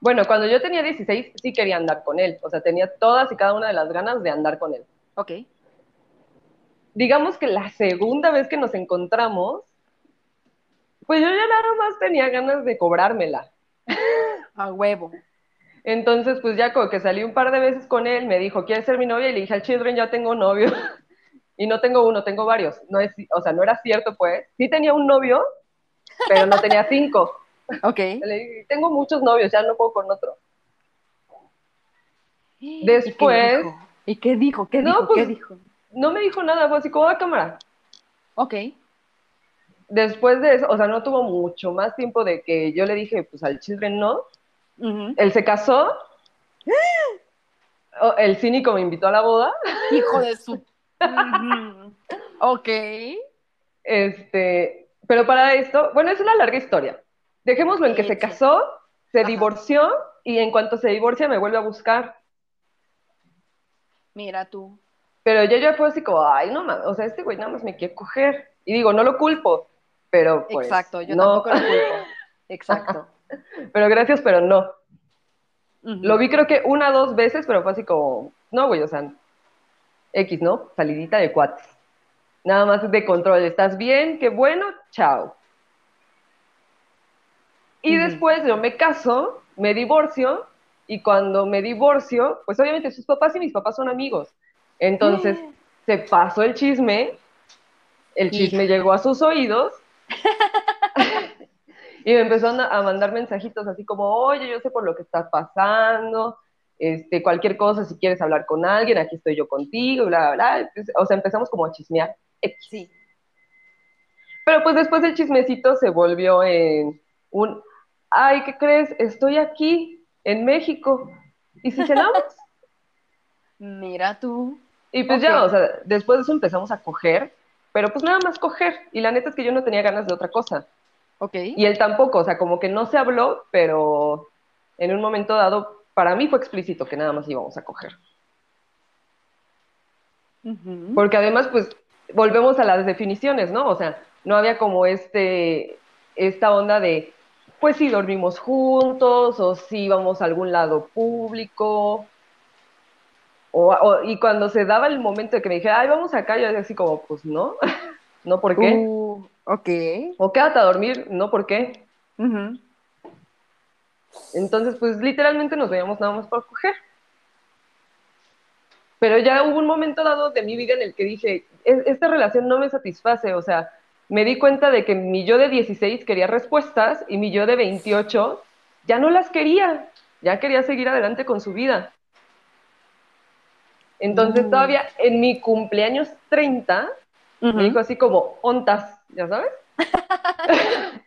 Bueno, cuando yo tenía 16 sí quería andar con él, o sea, tenía todas y cada una de las ganas de andar con él. Ok. Digamos que la segunda vez que nos encontramos, pues yo ya nada más tenía ganas de cobrármela. A huevo. Entonces, pues ya como que salí un par de veces con él, me dijo, ¿quieres ser mi novia? Y le dije al Children, ya tengo novio. y no tengo uno, tengo varios. No es, o sea, no era cierto, pues. Sí tenía un novio, pero no tenía cinco. Ok. Le dije, tengo muchos novios, ya no puedo con otro. ¿Y Después- qué dijo? ¿Y qué dijo? ¿Qué No, dijo? pues- ¿Qué dijo? No me dijo nada, fue así como a cámara. Ok. Después de eso, o sea, no tuvo mucho más tiempo de que yo le dije, pues al Children no. Él se casó. O- El cínico me invitó a la boda. Hijo de su. Ok. Este, pero para esto, bueno, es una larga historia. Dejémoslo en que se casó, se Ajá. divorció y en cuanto se divorcia me vuelve a buscar. Mira tú. Pero yo ya fue así como, ay, no mames, o sea, este güey nada más me quiere coger. Y digo, no lo culpo, pero pues. Exacto, yo no. tampoco lo culpo. Exacto. Pero gracias, pero no. Ujú. Lo vi creo que una o dos veces, pero fue así como, no, güey, o sea, X, ¿no? Salidita de cuates. Nada más de control. ¿Estás bien? Qué bueno, chao. Y Ujú. después yo me caso, me divorcio, y cuando me divorcio, pues obviamente sus papás y mis papás son amigos. Entonces se pasó el chisme, el chisme llegó a sus oídos. Y me empezó a mandar mensajitos así como, oye, yo sé por lo que estás pasando, este, cualquier cosa, si quieres hablar con alguien, aquí estoy yo contigo, bla, bla, bla. Entonces, O sea, empezamos como a chismear. Sí. Pero pues después el chismecito se volvió en un, ay, ¿qué crees? Estoy aquí, en México. ¿Y si cenamos? Mira tú. Y pues ya, o sea, después de eso empezamos a coger, pero pues nada más coger. Y la neta es que yo no tenía ganas de otra cosa. Y él tampoco, o sea, como que no se habló, pero en un momento dado, para mí fue explícito que nada más íbamos a coger. Porque además, pues, volvemos a las definiciones, ¿no? O sea, no había como este, esta onda de, pues si dormimos juntos, o si íbamos a algún lado público. O, o- y cuando se daba el momento de que me dijera, ay, vamos acá, yo decía así como, pues no, no, ¿por qué? Uh, ok. O quédate a dormir, no, ¿por qué? Entonces, pues literalmente nos veíamos nada más para coger. Pero ya hubo un momento dado de mi vida en el que dije, "Es- esta relación no me satisface, o sea, me di cuenta de que mi yo de 16 quería respuestas y mi yo de 28 ya no las quería, ya quería seguir adelante con su vida. Entonces, Uh. todavía en mi cumpleaños 30, me Ujú. dijo así como, ontas, ¿ya sabes?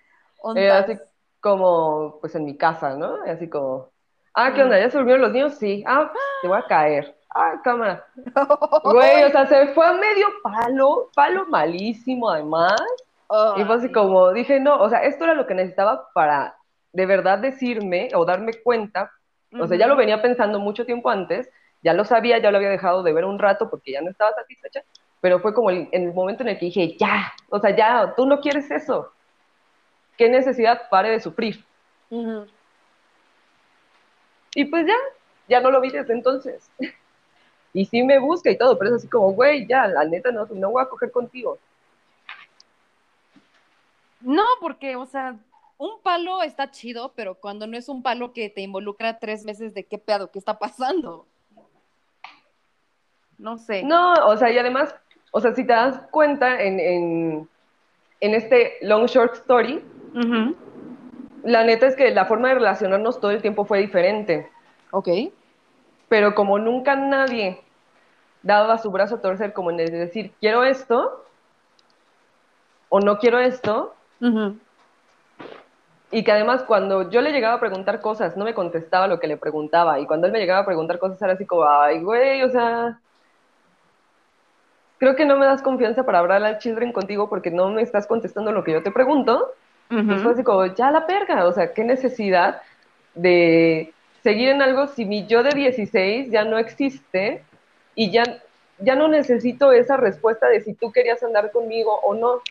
Era así como, pues en mi casa, ¿no? Así como, ah, ¿qué onda? ¿Ya se durmieron los niños? Sí. Ah, te voy a caer. Ah, cámara. Güey, o sea, se fue a medio palo, palo malísimo además. Y fue así como, dije, no, o sea, esto era lo que necesitaba para de verdad decirme o darme cuenta. O sea, ya lo venía pensando mucho tiempo antes, ya lo sabía, ya lo había dejado de ver un rato porque ya no estaba satisfecha, pero fue como el, en el momento en el que dije, ya, o sea, ya, tú no quieres eso. ¿Qué necesidad? Pare de sufrir. Y pues ya, ya no lo vi desde entonces. Y sí me busca y todo, pero es así como, güey, ya, la neta no, no voy a coger contigo. No, porque, o sea, un palo está chido, pero cuando no es un palo que te involucra tres meses de qué pedo, qué está pasando. No sé. No, o sea, y además, o sea, si te das cuenta en, en, en este long short story, la neta es que la forma de relacionarnos todo el tiempo fue diferente. Ok. Pero como nunca nadie daba su brazo a torcer como en el de decir, quiero esto o no quiero esto. Y que además cuando yo le llegaba a preguntar cosas, no me contestaba lo que le preguntaba. Y cuando él me llegaba a preguntar cosas, era así como, ay, güey, o sea, creo que no me das confianza para hablar al children contigo porque no me estás contestando lo que yo te pregunto. Entonces fue Ujú. así como, ya la perga, o sea, qué necesidad de seguir en algo si mi yo de 16 ya no existe y ya, ya no necesito esa respuesta de si tú querías andar conmigo o no.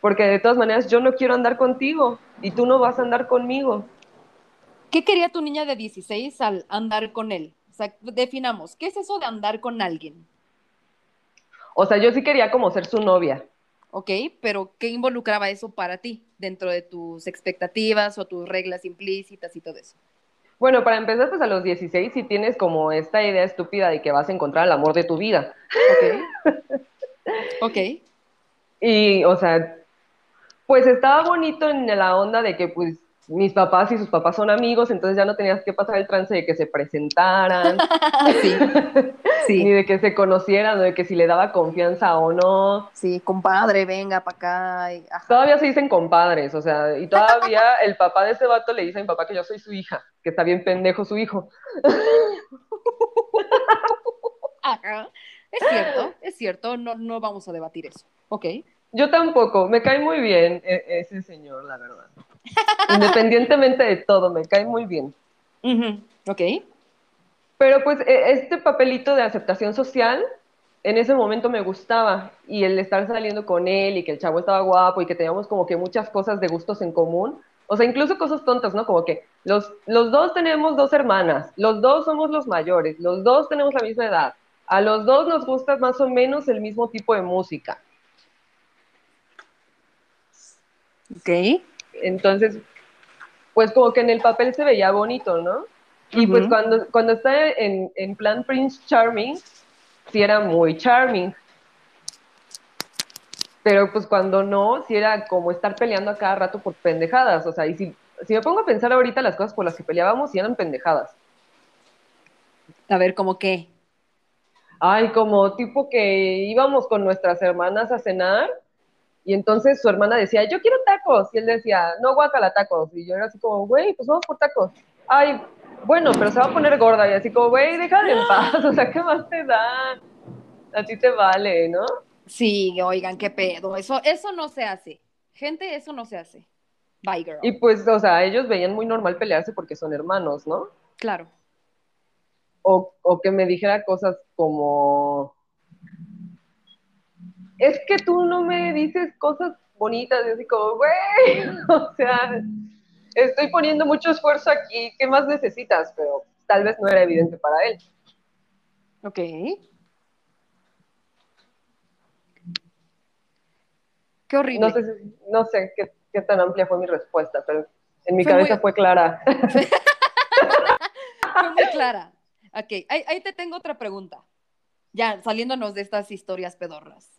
Porque de todas maneras yo no quiero andar contigo y tú no vas a andar conmigo. ¿Qué quería tu niña de 16 al andar con él? O sea, definamos, ¿qué es eso de andar con alguien? O sea, yo sí quería como ser su novia. ¿Ok? Pero ¿qué involucraba eso para ti dentro de tus expectativas o tus reglas implícitas y todo eso? Bueno, para empezar, pues a los 16 si tienes como esta idea estúpida de que vas a encontrar el amor de tu vida. Ok. ok. Y, o sea, pues estaba bonito en la onda de que pues mis papás y sus papás son amigos, entonces ya no tenías que pasar el trance de que se presentaran, sí, sí. ni de que se conocieran, o de que si le daba confianza o no. Sí, compadre, venga para acá. y-. Todavía se dicen compadres, o sea, y todavía el papá de ese vato le dice a mi papá que yo soy su hija, que está bien pendejo su hijo. Ajá. Es cierto, es cierto, no, no vamos a debatir eso. Ok. Yo tampoco, me cae muy bien e- ese señor, la verdad. Independientemente de todo, me cae muy bien. Ok. Pero pues e- este papelito de aceptación social en ese momento me gustaba y el estar saliendo con él y que el chavo estaba guapo y que teníamos como que muchas cosas de gustos en común, o sea, incluso cosas tontas, ¿no? Como que los, los dos tenemos dos hermanas, los dos somos los mayores, los dos tenemos la misma edad, a los dos nos gusta más o menos el mismo tipo de música. Ok. Entonces, pues como que en el papel se veía bonito, ¿no? Y pues cuando, cuando está en, en plan Prince Charming, sí era muy charming. Pero pues cuando no, sí era como estar peleando a cada rato por pendejadas. O sea, y si, si me pongo a pensar ahorita las cosas por las que peleábamos, sí eran pendejadas. A ver, ¿cómo qué? Ay, como tipo que íbamos con nuestras hermanas a cenar y entonces su hermana decía, yo quiero tacos. Y él decía, no, guacala tacos. Y yo era así como, güey, pues vamos por tacos. Ay, bueno, pero se va a poner gorda. Y así como, güey, déjale en paz. O sea, ¿qué más te da? A ti te vale, ¿no? Sí, oigan, qué pedo. Eso, eso no se hace. Gente, eso no se hace. Bye, girl. Y pues, o sea, ellos veían muy normal pelearse porque son hermanos, ¿no? Claro. O, o que me dijera cosas como, es que tú no me dices cosas bonitas, y así como, güey, o sea, estoy poniendo mucho esfuerzo aquí, ¿qué más necesitas? Pero tal vez no era evidente para él. Ok. Qué horrible. No sé, no sé qué, qué tan amplia fue mi respuesta, pero en mi Fue cabeza muy- fue clara. Fue muy clara. Ok, ahí, ahí te tengo otra pregunta. Ya saliéndonos de estas historias pedorras.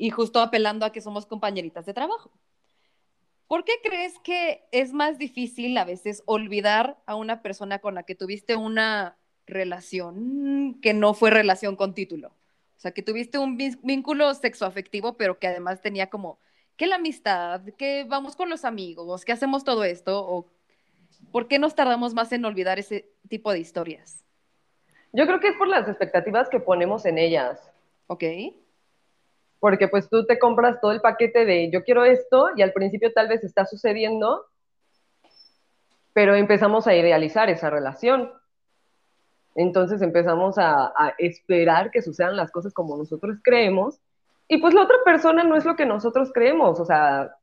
Y justo apelando a que somos compañeritas de trabajo. ¿Por qué crees que es más difícil a veces olvidar a una persona con la que tuviste una relación que no fue relación con título? O sea, que tuviste un vínculo sexoafectivo, pero que además tenía como que la amistad, que vamos con los amigos, que hacemos todo esto, o ¿Por qué nos tardamos más en olvidar ese tipo de historias? Yo creo que es por las expectativas que ponemos en ellas. ¿Ok? Porque pues tú te compras todo el paquete de yo quiero esto y al principio tal vez está sucediendo, pero empezamos a idealizar esa relación. Entonces empezamos a, esperar que sucedan las cosas como nosotros creemos y pues la otra persona no es lo que nosotros creemos, o sea,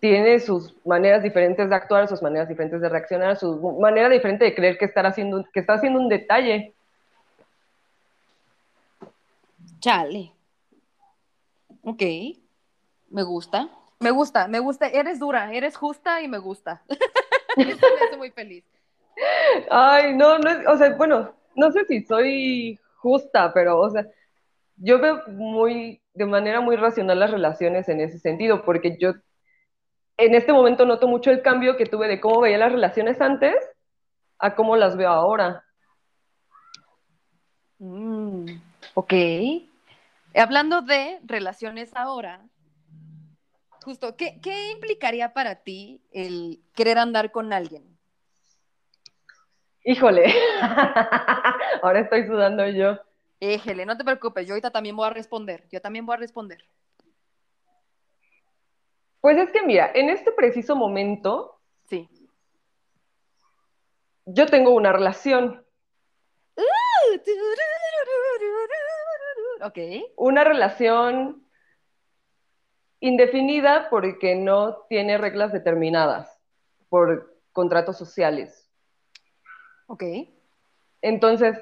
tiene sus maneras diferentes de actuar, sus maneras diferentes de reaccionar, su manera diferente de creer que, estar haciendo, que está haciendo un detalle. Chale. Ok. Me gusta. Me gusta, me gusta. Eres dura, eres justa y me gusta. Eso me hace muy feliz. Ay, no, no es, o sea, bueno, no sé si soy justa, pero, o sea, yo veo muy, de manera muy racional las relaciones en ese sentido, porque yo en este momento noto mucho el cambio que tuve de cómo veía las relaciones antes a cómo las veo ahora. Mm, ok. Hablando de relaciones ahora, justo, ¿qué, ¿qué implicaría para ti el querer andar con alguien? Híjole, ahora estoy sudando yo. Éjele, no te preocupes, yo ahorita también voy a responder. Yo también voy a responder. Pues es que mira, en este preciso momento, Sí. yo tengo una relación, Ok. una relación indefinida porque no tiene reglas determinadas por contratos sociales. Ok. Entonces,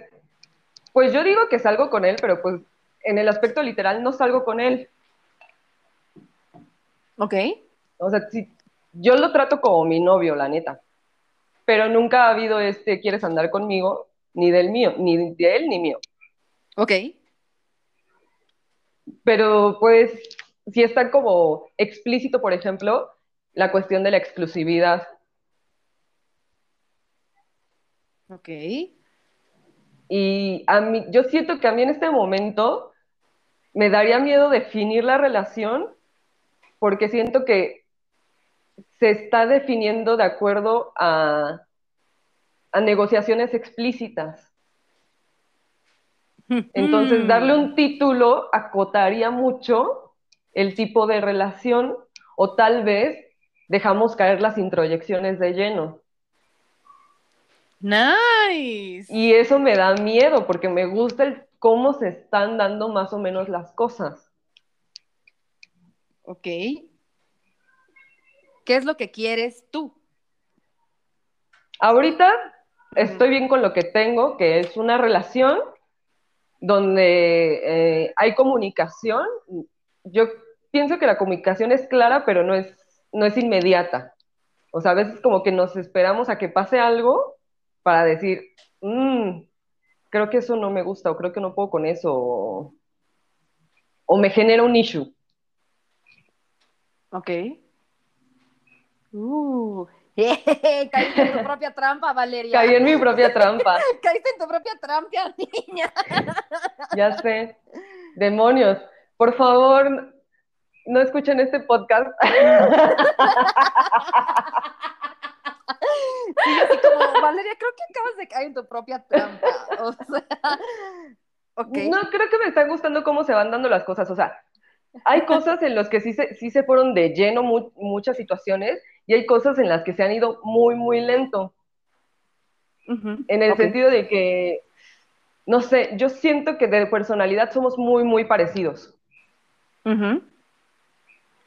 pues yo digo que salgo con él, pero pues en el aspecto literal no salgo con él. Ok. O sea, si, yo lo trato como mi novio, la neta. Pero nunca ha habido este, ¿quieres andar conmigo? Ni del mío, ni de él ni mío. Ok. Pero pues, si está como explícito, por ejemplo, la cuestión de la exclusividad. Ok. Y a mí, yo siento que a mí en este momento me daría miedo definir la relación porque siento que se está definiendo de acuerdo a, a negociaciones explícitas. Entonces, darle un título acotaría mucho el tipo de relación o tal vez dejamos caer las introyecciones de lleno. Nice. Y eso me da miedo porque me gusta el cómo se están dando más o menos las cosas. Ok. ¿Qué es lo que quieres tú? Ahorita estoy bien con lo que tengo, que es una relación donde eh, hay comunicación. Yo pienso que la comunicación es clara, pero no es, no es inmediata. O sea, a veces como que nos esperamos a que pase algo para decir, "Mm, creo que eso no me gusta o creo que no puedo con eso o, o me genera un issue. Ok. Uh. Caíste en tu propia trampa, Valeria. Caí en mi propia trampa, Caíste en tu propia trampa, niña. ya sé. Demonios, por favor, no escuchen este podcast. Sí, así como, Valeria, creo que acabas de caer en tu propia trampa. O sea, ok. No, creo que me están gustando cómo se van dando las cosas. O sea, hay cosas en las que sí se, sí se fueron de lleno mu- muchas situaciones y hay cosas en las que se han ido muy, muy lento. En el sentido de que, no sé, yo siento que de personalidad somos muy, muy parecidos.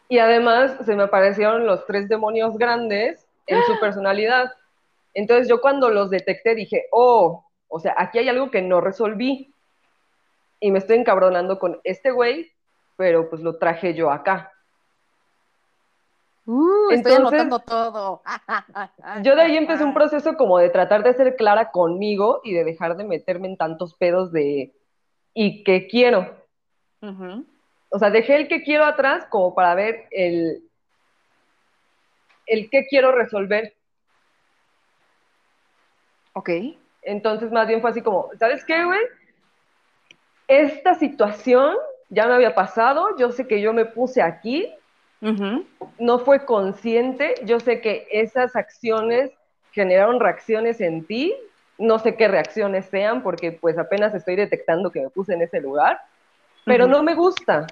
Y además se me aparecieron los tres demonios grandes en su personalidad. Entonces yo cuando los detecté dije, oh, o sea, aquí hay algo que no resolví. Y me estoy encabronando con este güey, pero pues lo traje yo acá. Uh, estoy Entonces- anotando todo. Yo de ahí empecé un proceso como de tratar de ser clara conmigo y de dejar de meterme en tantos pedos de ¿y qué quiero? O sea, dejé el que quiero atrás como para ver el, el qué quiero resolver. Ok. Entonces, más bien fue así como, ¿sabes qué, güey? Esta situación ya me había pasado, yo sé que yo me puse aquí, No fue consciente, yo sé que esas acciones generaron reacciones en ti, no sé qué reacciones sean, porque pues apenas estoy detectando que me puse en ese lugar, pero no me gusta.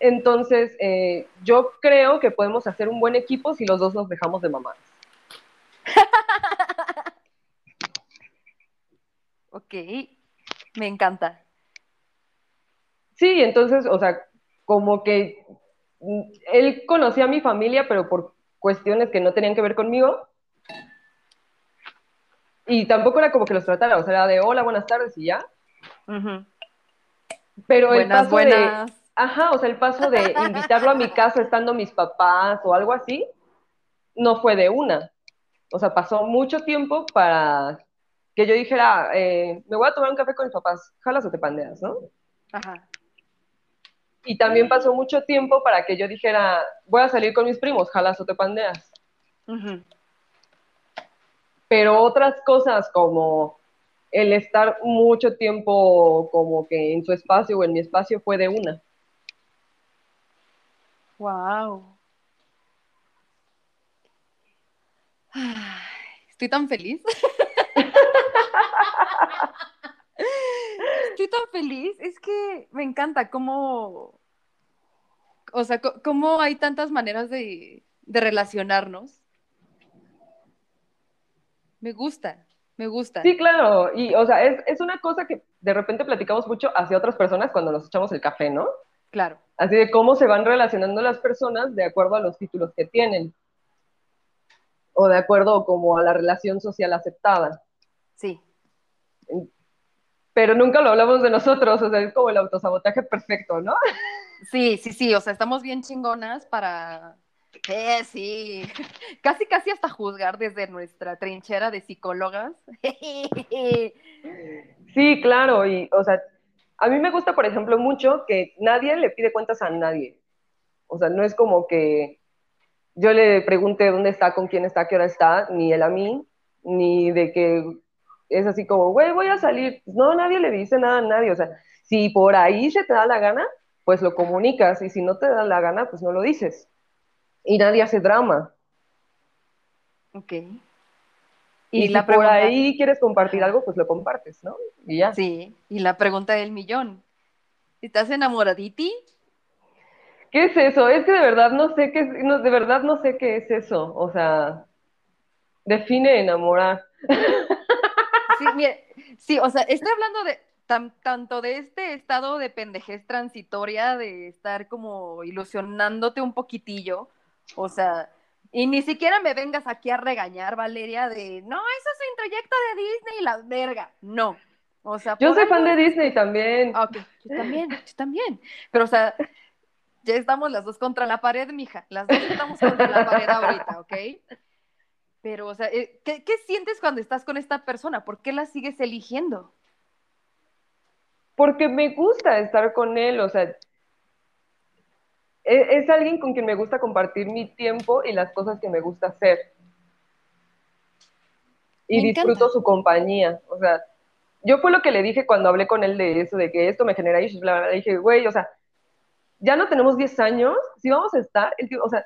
Entonces, eh, yo creo que podemos hacer un buen equipo si los dos nos dejamos de mamar. Ok. Me encanta. Sí, entonces, o sea, como que mm, él conocía a mi familia, pero por cuestiones que no tenían que ver conmigo. Y tampoco era como que los tratara, o sea, era de hola, buenas tardes y ya. Pero el Buenas, paso de, buenas. ajá, o sea, el paso de invitarlo a mi casa estando mis papás o algo así, no fue de una. O sea, pasó mucho tiempo para que yo dijera, eh, me voy a tomar un café con mis papás, jalas o te pandeas, ¿no? Ajá. Y también pasó mucho tiempo para que yo dijera, voy a salir con mis primos, jalas o te pandeas. Pero otras cosas como el estar mucho tiempo como que en su espacio o en mi espacio fue de una. Wow. Estoy tan feliz. Estoy tan feliz. Es que me encanta cómo, o sea, cómo hay tantas maneras de, de relacionarnos. Me gusta, me gusta. Sí, claro. Y, o sea, es, es una cosa que de repente platicamos mucho hacia otras personas cuando nos echamos el café, ¿no? Claro. Así de cómo se van relacionando las personas de acuerdo a los títulos que tienen. O de acuerdo como a la relación social aceptada. Sí. Pero nunca lo hablamos de nosotros, o sea, es como el autosabotaje perfecto, ¿no? Sí, sí, sí, o sea, estamos bien chingonas para... Eh, sí, casi, casi hasta juzgar desde nuestra trinchera de psicólogas. Sí, claro, y, o sea, a mí me gusta, por ejemplo, mucho que nadie le pide cuentas a nadie. O sea, no es como que yo le pregunte dónde está, con quién está, qué hora está, ni él a mí, ni de que es así como, güey, voy a salir. No, nadie le dice nada a nadie. O sea, si por ahí se te da la gana, pues lo comunicas, y si no te da la gana, pues no lo dices. Y nadie hace drama. ok. Y, Y, la si por pregunta... ahí quieres compartir algo, pues lo compartes, ¿no? Y ya. Sí, y la pregunta del millón. ¿Estás enamoraditi? ¿Qué es eso? Es que de verdad no sé qué es, no, de verdad no sé qué es eso. O sea, define enamorar. Sí, mire, sí, o sea, estoy hablando de tan- tanto de este estado de pendejez transitoria, de estar como ilusionándote un poquitillo, o sea, y ni siquiera me vengas aquí a regañar, Valeria, de, no, eso es un trayecto de Disney la verga, no, o sea, Yo soy fan de Disney también. Ah, ok, yo también, yo también, pero o sea, ya estamos las dos contra la pared, mija, las dos estamos contra la pared ahorita, ¿ok? Pero, o sea, eh, ¿qué, qué sientes cuando estás con esta persona? ¿Por qué la sigues eligiendo? Porque me gusta estar con él, o sea, e- es, alguien con quien me gusta compartir mi tiempo y las cosas que me gusta hacer. Y Me disfruto encanta. su compañía, o sea, yo fue lo que le dije cuando hablé con él de eso, de que esto me genera issues, bla, bla, bla, le dije, güey, o sea, ya no tenemos 10 años, si vamos a estar, el tío- o sea,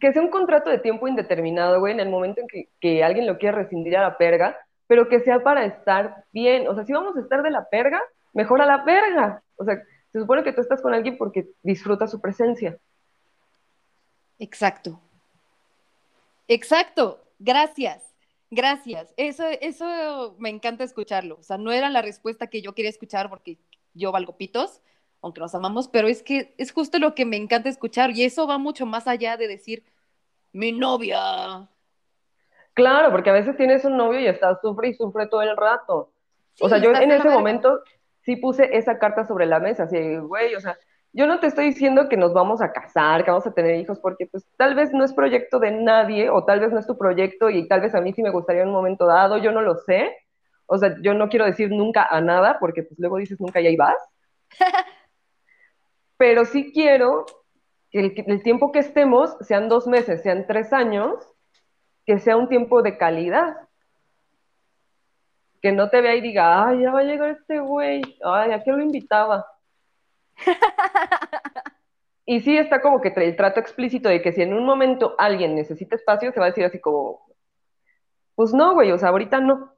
que sea un contrato de tiempo indeterminado, güey, en el momento en que, que alguien lo quiera rescindir a la perga, pero que sea para estar bien. O sea, si vamos a estar de la perga, mejor a la perga. O sea, se supone que tú estás con alguien porque disfrutas su presencia. Exacto. Exacto. Gracias. Gracias. Eso, eso me encanta escucharlo. O sea, no era la respuesta que yo quería escuchar porque yo valgo pitos, aunque nos amamos, pero es que es justo lo que me encanta escuchar y eso va mucho más allá de decir, mi novia. Claro, porque a veces tienes un novio y estás sufre y sufre todo el rato. o sea, yo en ese momento sí puse esa carta sobre la mesa, así, güey, o sea, yo no te estoy diciendo que nos vamos a casar, que vamos a tener hijos, porque pues tal vez no es proyecto de nadie, o tal vez no es tu proyecto, y tal vez a mí sí me gustaría en un momento dado, yo no lo sé. O sea, yo no quiero decir nunca a nada, porque pues luego dices nunca y ahí vas. Pero sí quiero que el, el tiempo que estemos, sean dos meses, sean tres años, que sea un tiempo de calidad que no te vea y diga, ay, ya va a llegar este güey, ay, ¿a qué lo invitaba? y sí está como que el trato explícito de que si en un momento alguien necesita espacio, se va a decir así como, pues no, güey, o sea, ahorita no.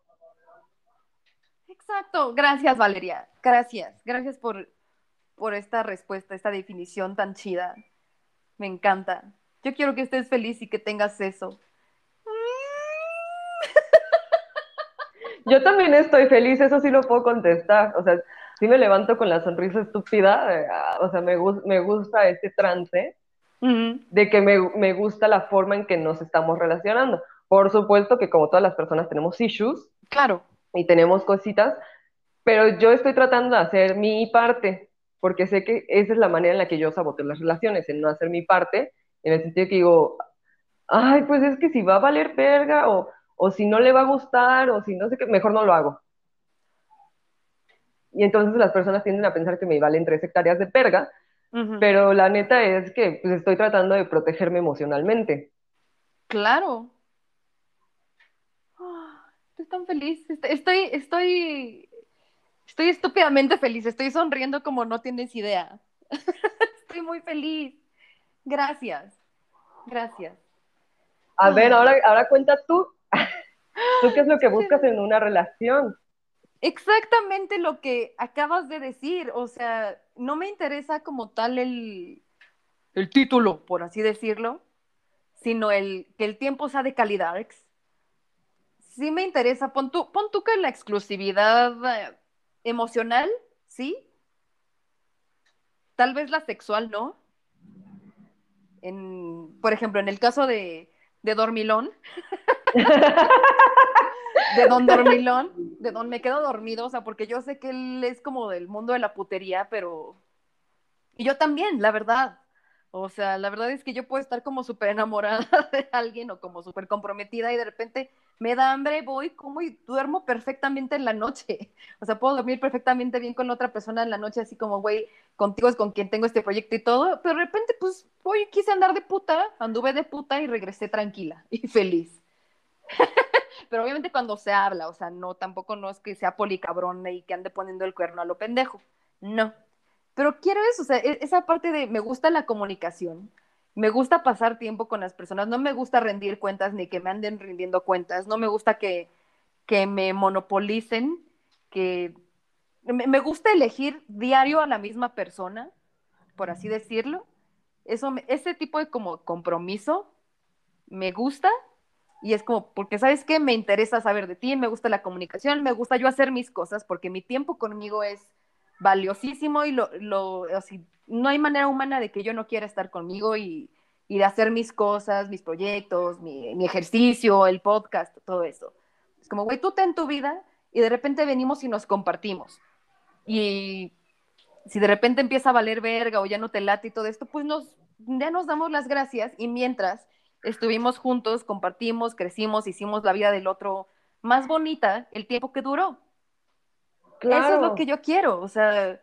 Exacto. Gracias, Valeria. Gracias. Gracias por, por esta respuesta, esta definición tan chida. Me encanta. Yo quiero que estés feliz y que tengas eso. Yo también estoy feliz, eso sí lo puedo contestar, o sea, sí me levanto con la sonrisa estúpida, eh, o sea, me, me gusta este trance de que me, me gusta la forma en que nos estamos relacionando. Por supuesto que como todas las personas tenemos issues, Claro. y tenemos cositas, pero yo estoy tratando de hacer mi parte, porque sé que esa es la manera en la que yo saboteo las relaciones, en no hacer mi parte, en el sentido que digo, ay, pues es que si va a valer verga, o, o si no le va a gustar, o si no sé qué, mejor no lo hago. Y entonces las personas tienden a pensar que me valen tres hectáreas de perga, Ujú. pero la neta es que pues, estoy tratando de protegerme emocionalmente. Claro. Ah, Estoy tan feliz. Est- Estoy, estoy, estoy estúpidamente feliz. Estoy sonriendo como no tienes idea. Estoy muy feliz. Gracias. Gracias. A ver, Ah. ahora, ahora cuenta tú. ¿Tú qué es lo que buscas en una relación? Exactamente lo que acabas de decir. O sea, no me interesa como tal el, el título, por así decirlo, sino el que el tiempo sea de calidad. sí me interesa. Pon tú, pon tú que la exclusividad eh, emocional, ¿sí? Tal vez la sexual, ¿no? En, por ejemplo, en el caso de, de Dormilón, de Don Dormilón, de Don Me Quedo Dormido, o sea, porque yo sé que él es como del mundo de la putería, pero... Y yo también, la verdad. O sea, la verdad es que yo puedo estar como súper enamorada de alguien o como súper comprometida y de repente me da hambre, voy, como y duermo perfectamente en la noche. O sea, puedo dormir perfectamente bien con otra persona en la noche, así como, güey, contigo es con quien tengo este proyecto y todo, pero de repente, pues, hoy quise andar de puta, anduve de puta y regresé tranquila y feliz. pero obviamente cuando se habla, o sea, no, tampoco no es que sea policabrón y que ande poniendo el cuerno a lo pendejo, no. Pero quiero eso, o sea, e-, esa parte de me gusta la comunicación, me gusta pasar tiempo con las personas, no me gusta rendir cuentas ni que me anden rindiendo cuentas, no me gusta que, que me monopolicen, que me, me gusta elegir diario a la misma persona, por así decirlo. Eso, ese tipo de como compromiso me gusta y es como, porque sabes qué, me interesa saber de ti, me gusta la comunicación, me gusta yo hacer mis cosas, porque mi tiempo conmigo es valiosísimo y lo, lo así, no hay manera humana de que yo no quiera estar conmigo y, y de hacer mis cosas, mis proyectos, mi, mi, ejercicio, el podcast, todo eso. Es como, güey, tú ten tu vida y de repente venimos y nos compartimos. Y si de repente empieza a valer verga o ya no te late y todo esto, pues nos, ya nos damos las gracias y mientras estuvimos juntos, compartimos, crecimos, hicimos la vida del otro más bonita el tiempo que duró. Claro. Eso es lo que yo quiero, o sea,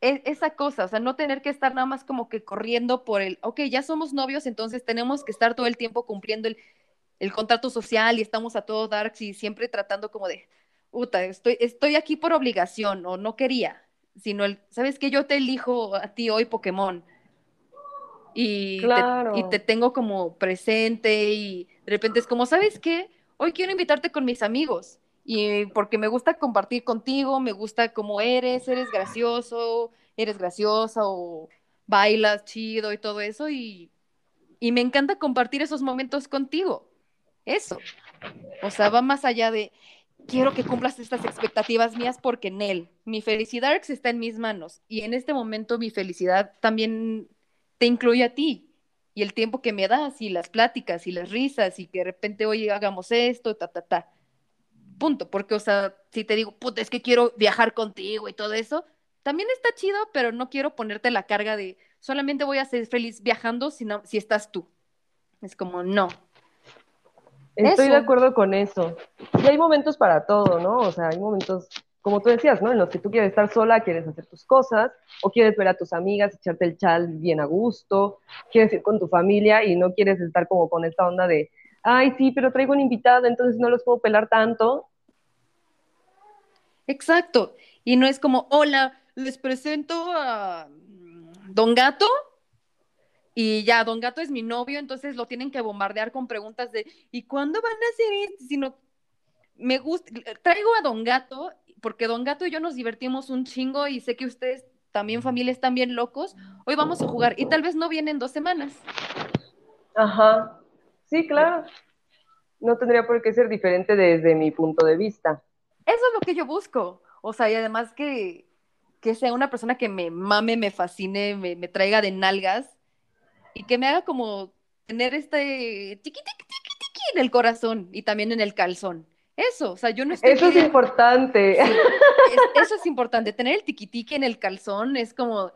es, esa cosa, o sea, no tener que estar nada más como que corriendo por el, ok, ya somos novios, entonces tenemos que estar todo el tiempo cumpliendo el, el contrato social y estamos a todo darks y siempre tratando como de, puta, estoy, estoy aquí por obligación o no quería, sino el, ¿sabes qué? Yo te elijo a ti hoy Pokémon. Y, claro. te, y te tengo como presente y de repente es como, ¿sabes qué? Hoy quiero invitarte con mis amigos y porque me gusta compartir contigo, me gusta cómo eres, eres gracioso, eres graciosa o bailas chido y todo eso y, y me encanta compartir esos momentos contigo. Eso. O sea, va más allá de quiero que cumplas estas expectativas mías porque en él mi felicidad está en mis manos y en este momento mi felicidad también te incluye a ti y el tiempo que me das y las pláticas y las risas y que de repente, oye, hagamos esto, ta, ta, ta punto, porque, o sea, si te digo, puta, es que quiero viajar contigo y todo eso, también está chido, pero no quiero ponerte la carga de solamente voy a ser feliz viajando si, no, si estás tú. Es como, no. Estoy eso. de acuerdo con eso. Y hay momentos para todo, ¿no? O sea, hay momentos, como tú decías, ¿no? En los que tú quieres estar sola, quieres hacer tus cosas, o quieres ver a tus amigas, echarte el chal bien a gusto, quieres ir con tu familia y no quieres estar como con esta onda de, ay, sí, pero traigo un invitado, entonces no los puedo pelar tanto. Exacto. Y no es como, hola, les presento a mm, Don Gato y ya, Don Gato es mi novio, entonces lo tienen que bombardear con preguntas de, ¿y cuándo van a hacer esto? Sino, me gusta, traigo a Don Gato, porque Don Gato y yo nos divertimos un chingo y sé que ustedes también, familia, están bien locos. Hoy vamos a jugar y tal vez no vienen dos semanas. Ajá. Sí, claro. No tendría por qué ser diferente desde mi punto de vista. Eso es lo que yo busco. O sea, y además que, que sea una persona que me mame, me fascine, me, me, traiga de nalgas y que me haga como tener este tiqui, tiqui, tiqui, tiqui en el corazón y también en el calzón. Eso, o sea, yo no estoy. Eso es importante. Sí, es, eso es importante. Tener el tiquitiqui en el calzón es como.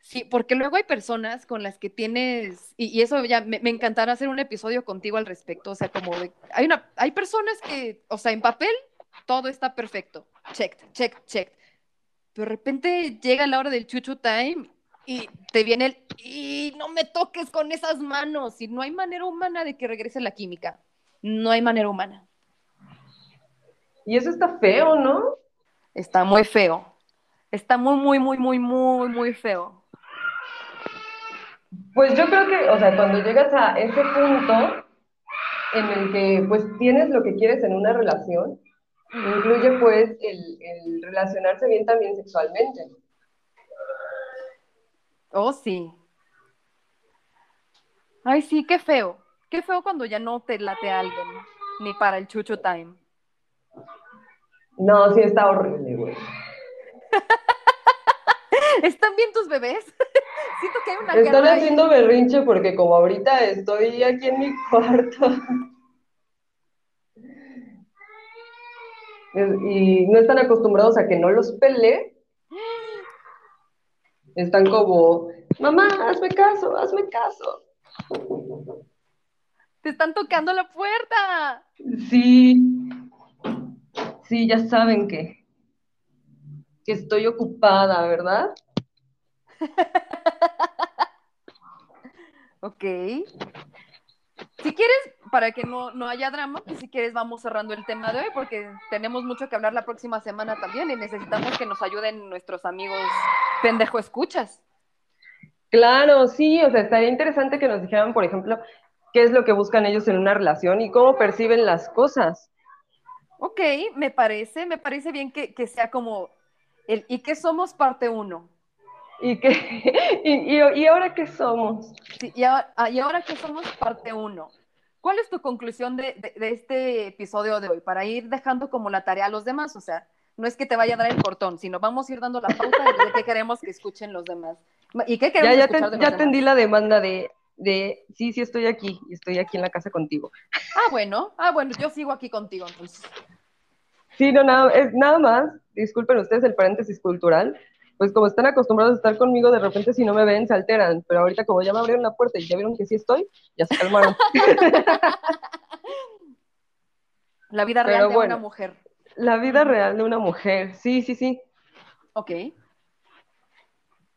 Sí, porque luego hay personas con las que tienes, y, y eso ya me, me, encantará hacer un episodio contigo al respecto, o sea, como de, hay una, hay personas que, o sea, en papel todo está perfecto, check, check, check, pero de repente llega la hora del chuchu time y te viene el, y no me toques con esas manos, y no hay manera humana de que regrese la química, no hay manera humana. Y eso está feo, ¿no? Está muy feo, está muy, muy, muy, muy, muy, muy feo. Pues yo creo que, o sea, cuando llegas a ese punto en el que pues tienes lo que quieres en una relación, incluye pues el, el relacionarse bien también sexualmente. Oh, sí. Ay, sí, qué feo. Qué feo cuando ya no te late a alguien. ni para el chucho time. No, sí está horrible, güey. ¿Están bien tus bebés? Siento que hay una Están haciendo berrinche porque como ahorita estoy aquí en mi cuarto. Y no están acostumbrados a que no los pele. Están como, mamá, hazme caso, hazme caso. Te están tocando la puerta. Sí, sí, ya saben que, que estoy ocupada, ¿verdad? Ok. Si quieres, para que no, no haya drama, pues si quieres vamos cerrando el tema de hoy porque tenemos mucho que hablar la próxima semana también y necesitamos que nos ayuden nuestros amigos pendejo escuchas. Claro, sí, o sea, estaría interesante que nos dijeran, por ejemplo, qué es lo que buscan ellos en una relación y cómo perciben las cosas. Ok, me parece, me parece bien que, que sea como el ¿y qué somos parte uno? ¿Y, qué, y, y, y ahora qué somos? Sí, y, ahora, ah, y ahora que somos parte uno. ¿Cuál es tu conclusión de, de, de este episodio de hoy? Para ir dejando como la tarea a los demás, o sea, no es que te vaya a dar el cortón, sino vamos a ir dando la pauta de qué queremos que escuchen los demás. ¿Y qué queremos Ya, ya, escuchar te- de los ya atendí la demanda de, de, sí, sí estoy aquí, estoy aquí en la casa contigo. Ah, bueno, ah, bueno, yo sigo aquí contigo entonces. Sí, no, nada, es, nada más, disculpen ustedes el paréntesis cultural, pues como están acostumbrados a estar conmigo, de repente si no me ven se alteran, pero ahorita como ya me abrieron la puerta y ya vieron que sí estoy, ya se calmaron. La vida Pero real de bueno. una mujer. La vida real de una mujer, sí, sí, sí. Ok.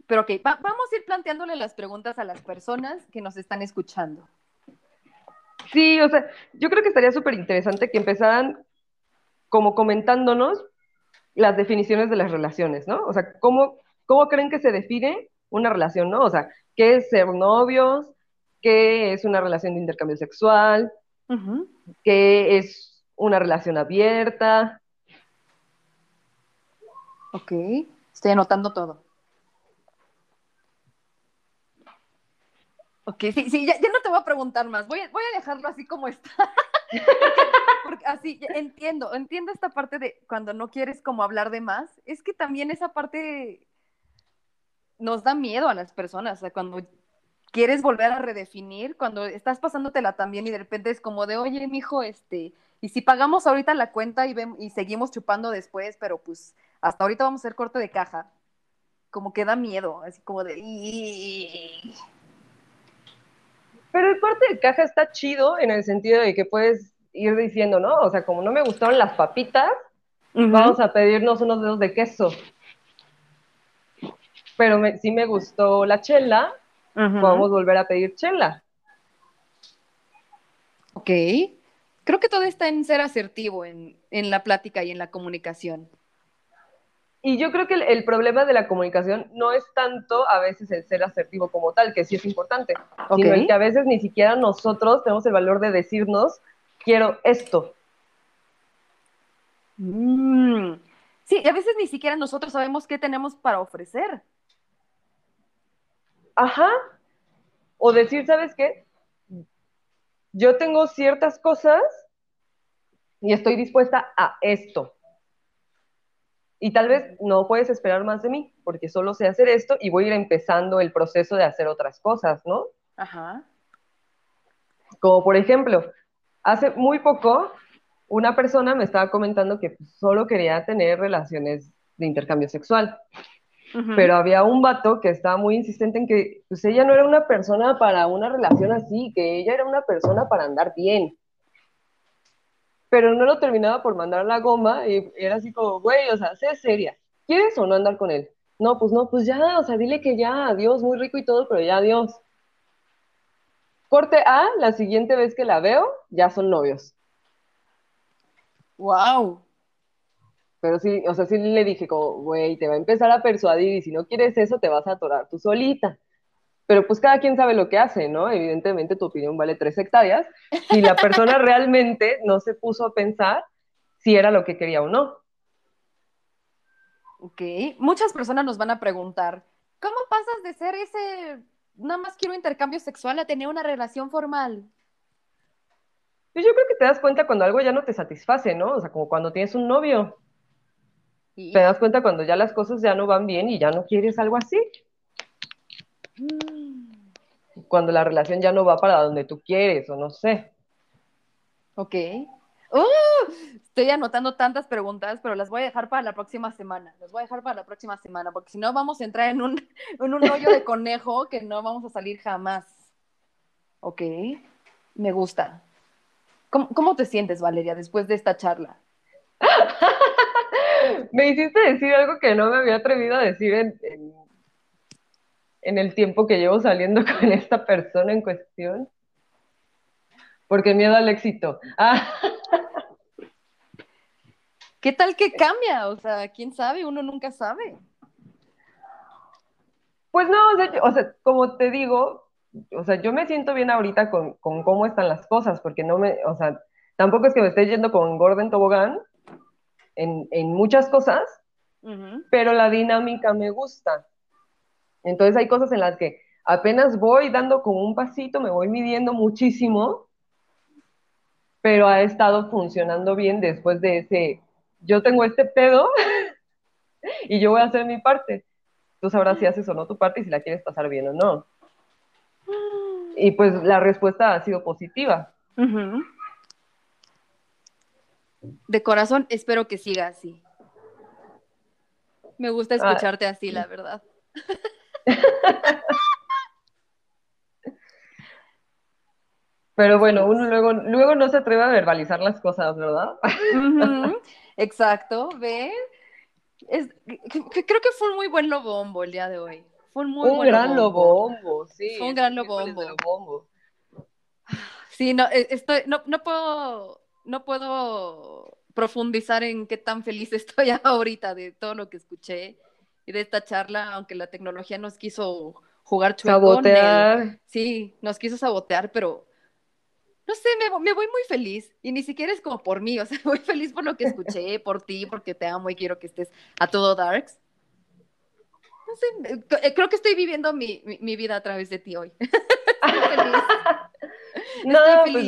Pero ok, va- vamos a ir planteándole las preguntas a las personas que nos están escuchando. Sí, o sea, yo creo que estaría súper interesante que empezaran como comentándonos las definiciones de las relaciones, ¿no? O sea, ¿cómo, cómo creen que se define una relación, ¿no? O sea, ¿qué es ser novios? ¿Qué es una relación de intercambio sexual? ¿Qué es una relación abierta? Ok, estoy anotando todo. Ok, sí, sí, ya, ya no te voy a preguntar más, voy a, voy a dejarlo así como está. Porque así, entiendo, entiendo esta parte de cuando no quieres como hablar de más, es que también esa parte nos da miedo a las personas, o sea, cuando quieres volver a redefinir, cuando estás pasándotela también y de repente es como de, oye, mijo, este, y si pagamos ahorita la cuenta y, y seguimos chupando después, pero pues hasta ahorita vamos a hacer corte de caja, como que da miedo, así como de... Pero el corte de caja está chido en el sentido de que puedes ir diciendo, ¿no? O sea, como no me gustaron las papitas, vamos a pedirnos unos dedos de queso. Pero me- sí me gustó la chela, Ujú. podemos volver a pedir chela. Ok. Creo que todo está en ser asertivo en, en la plática y en la comunicación. Y yo creo que el, el problema de la comunicación no es tanto a veces el ser asertivo como tal, que sí es importante, Ok. sino el que a veces ni siquiera nosotros tenemos el valor de decirnos, quiero esto. Mm. Sí, y a veces ni siquiera nosotros sabemos qué tenemos para ofrecer. Ajá. O decir, ¿sabes qué? Yo tengo ciertas cosas y estoy dispuesta a esto. Y tal vez no puedes esperar más de mí, porque solo sé hacer esto y voy a ir empezando el proceso de hacer otras cosas, ¿no? Ajá. Como por ejemplo, hace muy poco una persona me estaba comentando que solo quería tener relaciones de intercambio sexual, pero había un vato que estaba muy insistente en que pues ella no era una persona para una relación así, que ella era una persona para andar bien. Pero no lo terminaba por mandar a la goma y era así como, güey, o sea, sé seria. ¿Quieres o no andar con él? No, pues no, pues ya, o sea, dile que ya, adiós, muy rico y todo, pero ya, adiós. Corte A, la siguiente vez que la veo, ya son novios. Wow. Pero sí, o sea, sí le dije como, güey, te va a empezar a persuadir y si no quieres eso, te vas a atorar tú solita. Pero pues cada quien sabe lo que hace, ¿no? Evidentemente tu opinión vale tres hectáreas. Si la persona realmente no se puso a pensar si era lo que quería o no. Ok. Muchas personas nos van a preguntar, ¿cómo pasas de ser ese, nada más quiero intercambio sexual a tener una relación formal? Pues yo creo que que te das cuenta cuando algo ya no te satisface, ¿no? O sea, como cuando tienes un novio. Y- Te das cuenta cuando ya las cosas ya no van bien y ya no quieres algo así. Mm, Cuando la relación ya no va para donde tú quieres o no sé. Ok. ¡Uh! estoy anotando tantas preguntas, pero las voy a dejar para la próxima semana. Las voy a dejar para la próxima semana, porque si no vamos a entrar en un, en un hoyo de conejo que no vamos a salir jamás. Ok. Me gusta. ¿Cómo, cómo te sientes, Valeria, después de esta charla? Me hiciste decir algo que no me había atrevido a decir en, en, en el tiempo que llevo saliendo con esta persona en cuestión. Porque miedo al éxito. Ah, ¿Qué tal que cambia? O sea, quién sabe, uno nunca sabe. pues no, o sea, yo- o sea, como te digo, o sea, yo me siento bien ahorita con, con cómo están las cosas, porque no me, o sea, tampoco es que me esté yendo con Gordon Tobogán en, en muchas cosas, pero la dinámica me gusta. Entonces hay cosas en las que apenas voy dando como un pasito, me voy midiendo muchísimo, pero ha estado funcionando bien después de ese, yo tengo este pedo y yo voy a hacer mi parte. Tú sabrás si haces o no tu parte y si la quieres pasar bien o no. Y pues la respuesta ha sido positiva. De corazón, espero que siga así. Me gusta Ah. escucharte así, la verdad. Pero bueno, uno luego, luego no se atreve a verbalizar las cosas, ¿verdad? Exacto, ¿ves? Es- creo que fue un muy buen lobombo el día de hoy. Fue un muy un buen gran lobombo. lobombo, sí. Fue un gran lobombo. lobombo. Sí, no, e- estoy, no, no puedo, no puedo profundizar en qué tan feliz estoy ahorita de todo lo que escuché y de esta charla, aunque la tecnología nos quiso jugar chueco. Sabotear. Sí, nos quiso sabotear, pero no sé, me, vo- me voy muy feliz y ni siquiera es como por mí, o sea, muy feliz por lo que escuché, por ti, porque te amo y quiero que estés a todo darks. No sé, eh, creo que estoy viviendo mi, mi- mi vida a través de ti hoy. Estoy feliz. No, Estoy pues.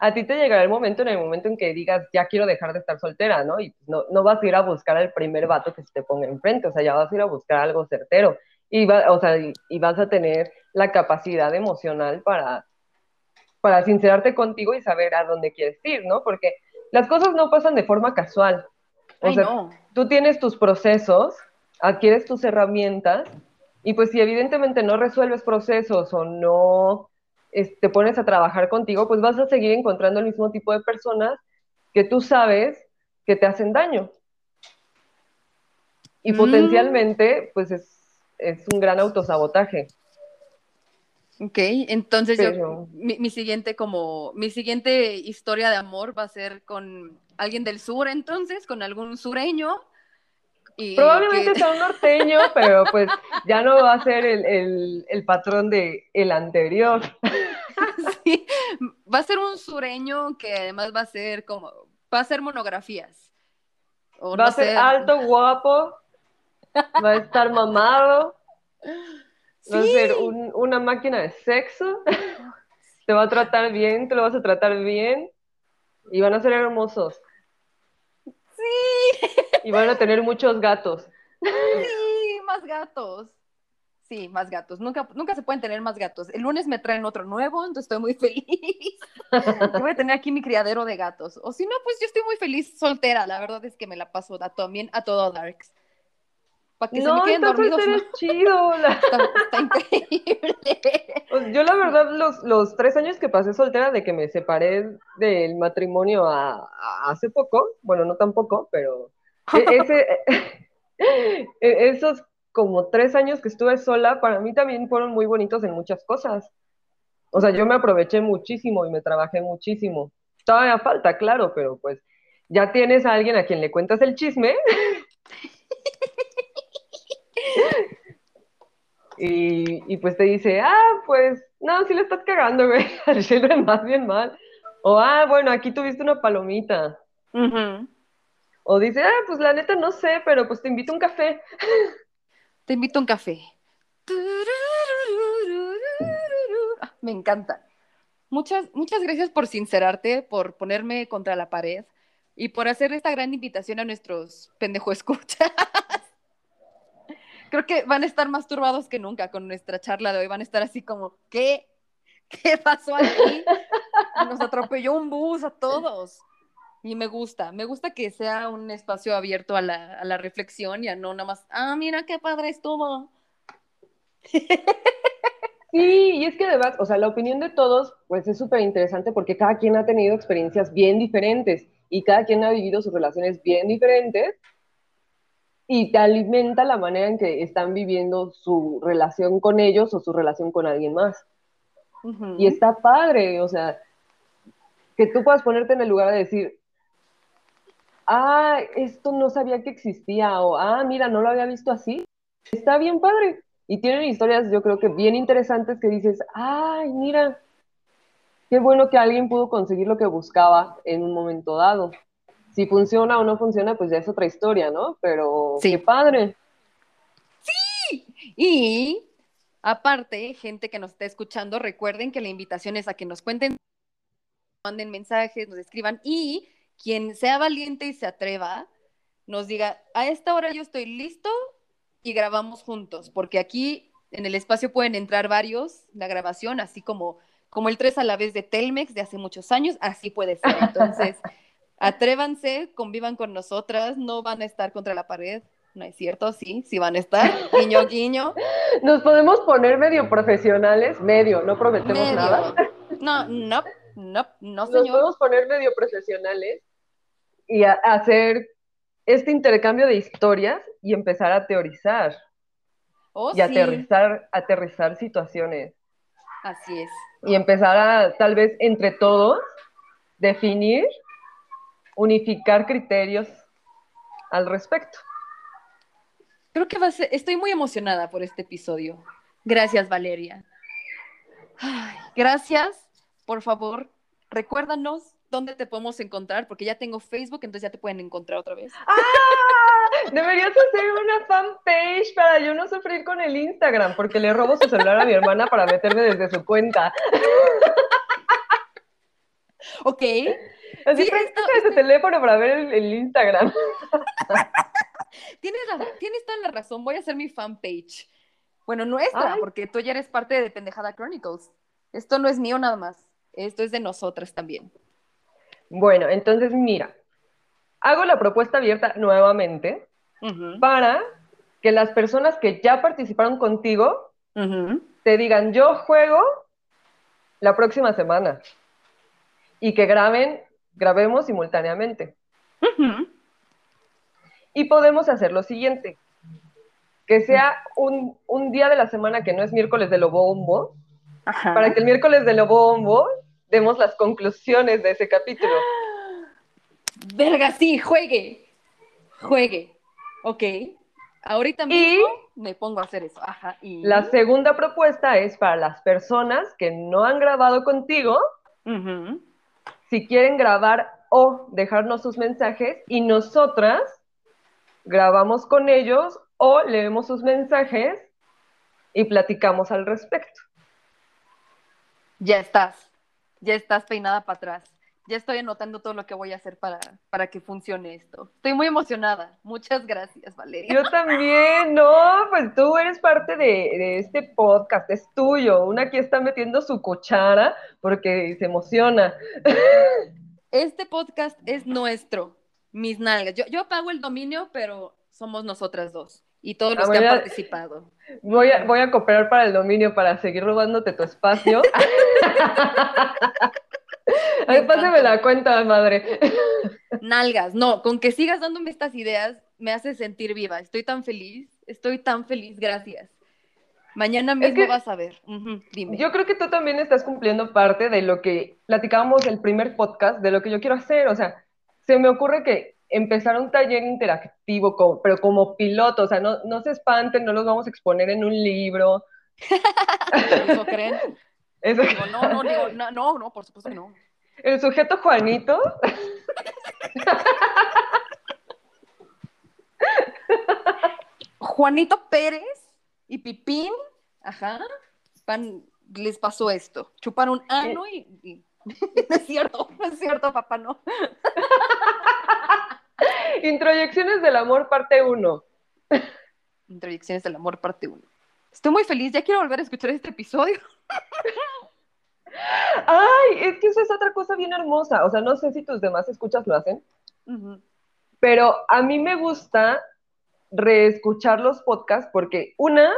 A ti te llegará el momento en el momento en que digas, ya quiero dejar de estar soltera, ¿no? Y no, no vas a ir a buscar al primer vato que se te ponga enfrente, o sea, ya vas a ir a buscar algo certero. Y, va- o sea, y, y vas a tener la capacidad emocional para, para sincerarte contigo y saber a dónde quieres ir, ¿no? Porque las cosas no pasan de forma casual. O Ay, sea, no. tú tienes tus procesos, adquieres tus herramientas y pues si evidentemente no resuelves procesos o no es- te pones a trabajar contigo, pues vas a seguir encontrando el mismo tipo de personas que tú sabes que te hacen daño. Y Mm. potencialmente, pues es, es un gran autosabotaje. Ok, entonces yo, mi, mi siguiente como, mi siguiente historia de amor va a ser con alguien del sur entonces, con algún sureño. Y Probablemente que- sea un norteño, pero pues ya no va a ser el, el- el patrón de el anterior. Sí, va a ser un sureño que además va a ser como, va a ser monografías. O Va no a ser sé. alto, guapo, va a estar mamado, va a ser un- una máquina de sexo, te va a tratar bien, te lo vas a tratar bien y van a ser hermosos. Sí, Y van a tener muchos gatos. sí, más gatos. Sí, más gatos. Nunca, nunca se pueden tener más gatos. El lunes me traen otro nuevo, entonces estoy muy feliz. Yo voy a tener aquí mi criadero de gatos. O si no, pues yo estoy muy feliz soltera. La verdad es que me la paso a también a todo darks. Para que se me No, queden dormidos. ¿no? chido. la- Está, está increíble. Pues, Yo la verdad, los, los tres años que pasé soltera de que me separé del matrimonio a, a- hace poco, bueno, no tan poco, pero ese, e- esos como tres años que estuve sola, para mí también fueron muy bonitos en muchas cosas. O sea, yo me aproveché muchísimo y me trabajé muchísimo. Todavía falta, claro, pero pues ya tienes a alguien a quien le cuentas el chisme. Y, y pues te dice, ah, pues, no, sí le estás cagando, güey, al más bien mal. O, ah, bueno, aquí tuviste una palomita. O dice, ah, pues la neta no sé, pero pues te invito a un café. Te invito a un café. Me encanta. Muchas, muchas gracias por sincerarte, por ponerme contra la pared y por hacer esta gran invitación a nuestros pendejo escuchas. Creo que van a estar más turbados que nunca con nuestra charla de hoy. Van a estar así como, ¿qué? ¿Qué pasó aquí? Nos atropelló un bus a todos. Y me gusta, me gusta que sea un espacio abierto a la, a la reflexión y a no nada más, ah, mira qué padre estuvo. Sí, y es que además, o sea, la opinión de todos, pues es súper interesante porque cada quien ha tenido experiencias bien diferentes y cada quien ha vivido sus relaciones bien diferentes y te alimenta la manera en que están viviendo su relación con ellos o su relación con alguien más. Y está padre, o sea, que tú puedas ponerte en el lugar de decir, ah, esto no sabía que existía, o ah, mira, no lo había visto así. Está bien padre. Y tienen historias, yo creo que bien interesantes que dices, ay, mira, qué bueno que alguien pudo conseguir lo que buscaba en un momento dado. Si funciona o no funciona, pues ya es otra historia, ¿no? Pero Sí. qué padre. Y aparte, gente que nos está escuchando, recuerden que la invitación es a que nos cuenten, manden mensajes, nos escriban y quien sea valiente y se atreva, nos diga, a esta hora yo estoy listo y grabamos juntos, porque aquí en el espacio pueden entrar varios, la grabación, así como, como el 3 a la vez de Telmex de hace muchos años, así puede ser. Entonces, atrévanse, convivan con nosotras, no van a estar contra la pared. No es cierto, sí, sí van a estar. Guiño, guiño. Nos podemos poner medio profesionales, medio, no prometemos medio. nada. No, no, no, no, Nos señor. podemos poner medio profesionales y a- hacer este intercambio de historias y empezar a teorizar Oh, y sí, aterrizar, aterrizar situaciones así es. y empezar a, tal vez entre todos, definir, unificar criterios al respecto. Creo que va a ser, estoy muy emocionada por este episodio. Gracias, Valeria. Ay, gracias. Por favor, recuérdanos dónde te podemos encontrar, porque ya tengo Facebook, entonces ya te pueden encontrar otra vez. ¡Ah! Deberías hacer una fanpage para yo no sufrir con el Instagram, porque le robo su celular a mi hermana para meterme desde su cuenta. Ok, Así Sí, esto- ese teléfono para ver el, el Instagram. tienes, la- tienes toda la razón. Voy a hacer mi fanpage. Bueno, nuestra, Ay. porque tú ya eres parte de Pendejada Chronicles. Esto no es mío nada más. Esto es de nosotras también. Bueno, entonces mira, hago la propuesta abierta nuevamente para que las personas que ya participaron contigo ujú. te digan, yo juego la próxima semana y que graben, grabemos simultáneamente. Y podemos hacer lo siguiente, que sea un, un día de la semana que no es miércoles de Lobombo, Ajá. para que el miércoles de Lobombo demos las conclusiones de ese capítulo. Verga, sí, juegue. Juegue. Ok. Ahorita mismo me pongo a hacer eso. Ajá. Y... La segunda propuesta es para las personas que no han grabado contigo, si quieren grabar o dejarnos sus mensajes y nosotras grabamos con ellos o leemos sus mensajes y platicamos al respecto. Ya estás. Ya estás peinada para atrás. Ya estoy anotando todo lo que voy a hacer para, para que funcione esto. Estoy muy emocionada. Muchas gracias, Valeria. Yo también, no, pues tú eres parte de, de este podcast, es tuyo. Una aquí está metiendo su cuchara porque se emociona. Este podcast es nuestro. Mis nalgas. Yo, yo pago el dominio, pero somos nosotras dos. Y todos los Ah, que han participado. Voy a, voy a cooperar para el dominio para seguir robándote tu espacio. Ay, Me pásame la cuenta, madre. Nalgas, no, con que sigas dándome estas ideas me hace sentir viva. Estoy tan feliz, estoy tan feliz, gracias. Mañana mismo que vas a ver. Dime. Yo creo que tú también estás cumpliendo parte de lo que platicábamos el primer podcast, de lo que yo quiero hacer. O sea, se me ocurre que empezar un taller interactivo, como- pero como piloto, o sea, no, no se espanten, no los vamos a exponer en un libro. ¿Eso creen? Eso- Digo, no, no, digo, no, no, no, por supuesto que no. el sujeto Juanito, Juanito Pérez y Pipín, ajá, van, les pasó esto. Chuparon ano y, y- no es cierto, no es cierto, papá, no. Introyecciones del amor, parte 1. Introyecciones del amor, parte 1. Estoy muy feliz, ya quiero volver a escuchar este episodio. Ay, es que eso es otra cosa bien hermosa. O sea, no sé si tus demás escuchas lo hacen, pero a mí me gusta reescuchar los podcasts porque una,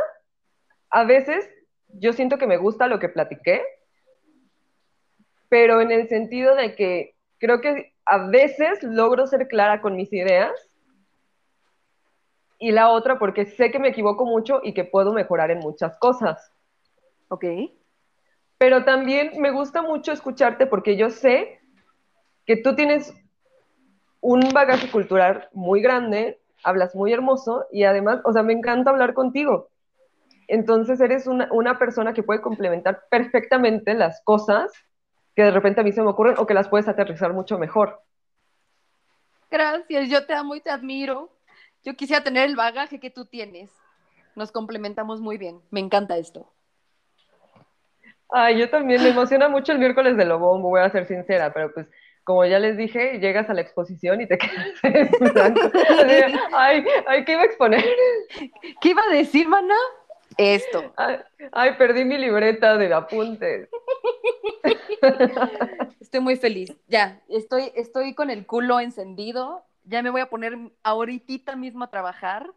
a veces yo siento que me gusta lo que platiqué, pero en el sentido de que creo que a veces logro ser clara con mis ideas y la otra porque sé que me equivoco mucho y que puedo mejorar en muchas cosas. Ok. Pero también me gusta mucho escucharte porque yo sé que tú tienes un bagaje cultural muy grande, hablas muy hermoso y además, o sea, me encanta hablar contigo. Entonces eres una, una persona que puede complementar perfectamente las cosas que de repente a mí se me ocurren o que las puedes aterrizar mucho mejor. Gracias, yo te amo y te admiro. Yo quisiera tener el bagaje que tú tienes. Nos complementamos muy bien. Me encanta esto. Ay, yo también me emociona mucho el miércoles de Lobombo, voy a ser sincera, pero pues como ya les dije, llegas a la exposición y te quedas en blanco. Ay, ay, ¿qué iba a exponer? ¿Qué iba a decir, mana? Esto. Ay, ay, perdí mi libreta de apuntes. Estoy muy feliz. Ya, estoy, estoy con el culo encendido. Ya me voy a poner ahorita mismo a trabajar,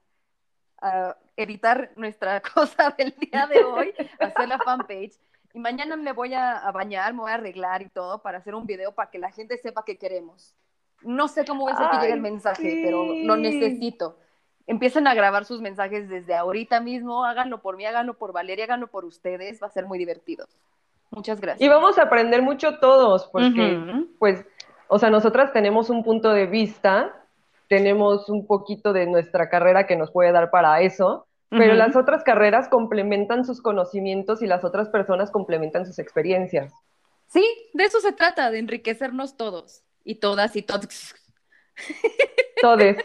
a editar nuestra cosa del día de hoy, hacer la fanpage. Y mañana me voy a, a bañar, me voy a arreglar y todo para hacer un video para que la gente sepa que queremos. No sé cómo hacer que llegue el mensaje, sí. pero lo necesito. Empiecen a grabar sus mensajes desde ahorita mismo. Háganlo por mí, háganlo por Valeria, háganlo por ustedes. Va a ser muy divertido. Muchas gracias. Y vamos a aprender mucho todos, porque, pues, o sea, nosotras tenemos un punto de vista, tenemos un poquito de nuestra carrera que nos puede dar para eso, pero las otras carreras complementan sus conocimientos y las otras personas complementan sus experiencias. Sí, de eso se trata, de enriquecernos todos y todas y todos Todes.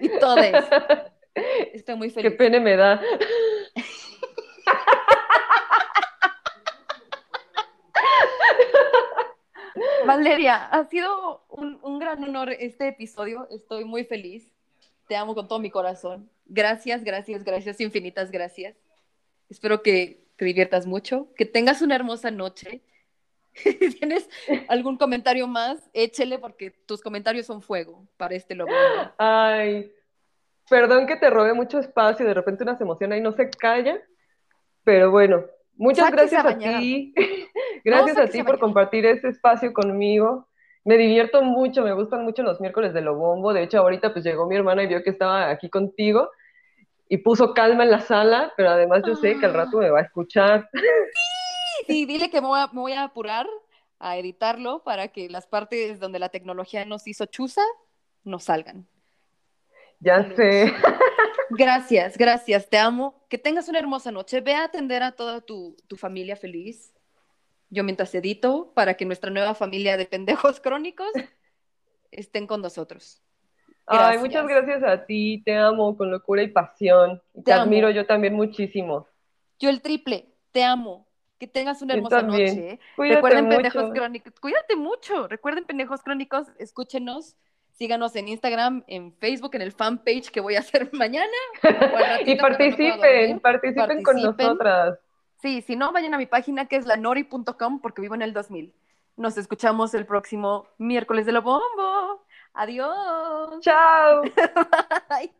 y, todes. Estoy muy Qué feliz. pena me da. Valeria, ha sido un, un gran honor este episodio. Estoy muy feliz. Te amo con todo mi corazón. Gracias, gracias, gracias, infinitas gracias. Espero que te diviertas mucho, que tengas una hermosa noche. Si tienes algún comentario más, échele porque tus comentarios son fuego para este lobo. Ay, perdón que te robé mucho espacio y de repente una se emociona y no se calla, pero bueno, muchas Sáquese gracias a ti, gracias a ti por compartir este espacio conmigo. Me divierto mucho, me gustan mucho los miércoles de Lobombo. De hecho, ahorita pues llegó mi hermana y vio que estaba aquí contigo y puso calma en la sala, pero además yo sé que al rato me va a escuchar. Sí, dile que me voy, a, me voy a apurar a editarlo para que las partes donde la tecnología nos hizo chuza no salgan. Ya Saludos. sé. Gracias, gracias, te amo. Que tengas una hermosa noche. Ve a atender a toda tu, tu familia feliz. Yo mientras edito para que nuestra nueva familia de pendejos crónicos estén con nosotros. Ay, muchas gracias a ti, te amo con locura y pasión. Te, admiro yo también muchísimo. Yo el triple, te amo. Que tengas una hermosa noche. Cuídate Recuerden mucho. Pendejos Crónicos. Cuídate mucho. Recuerden Pendejos Crónicos. Escúchenos. Síganos en Instagram, en Facebook, en el fanpage que voy a hacer mañana. Y no participen, participen con nosotras. Sí, si no, vayan a mi página que es lanori.com porque vivo en el 2000. Nos escuchamos el próximo miércoles de lo bombo. Adiós. Chao. Bye.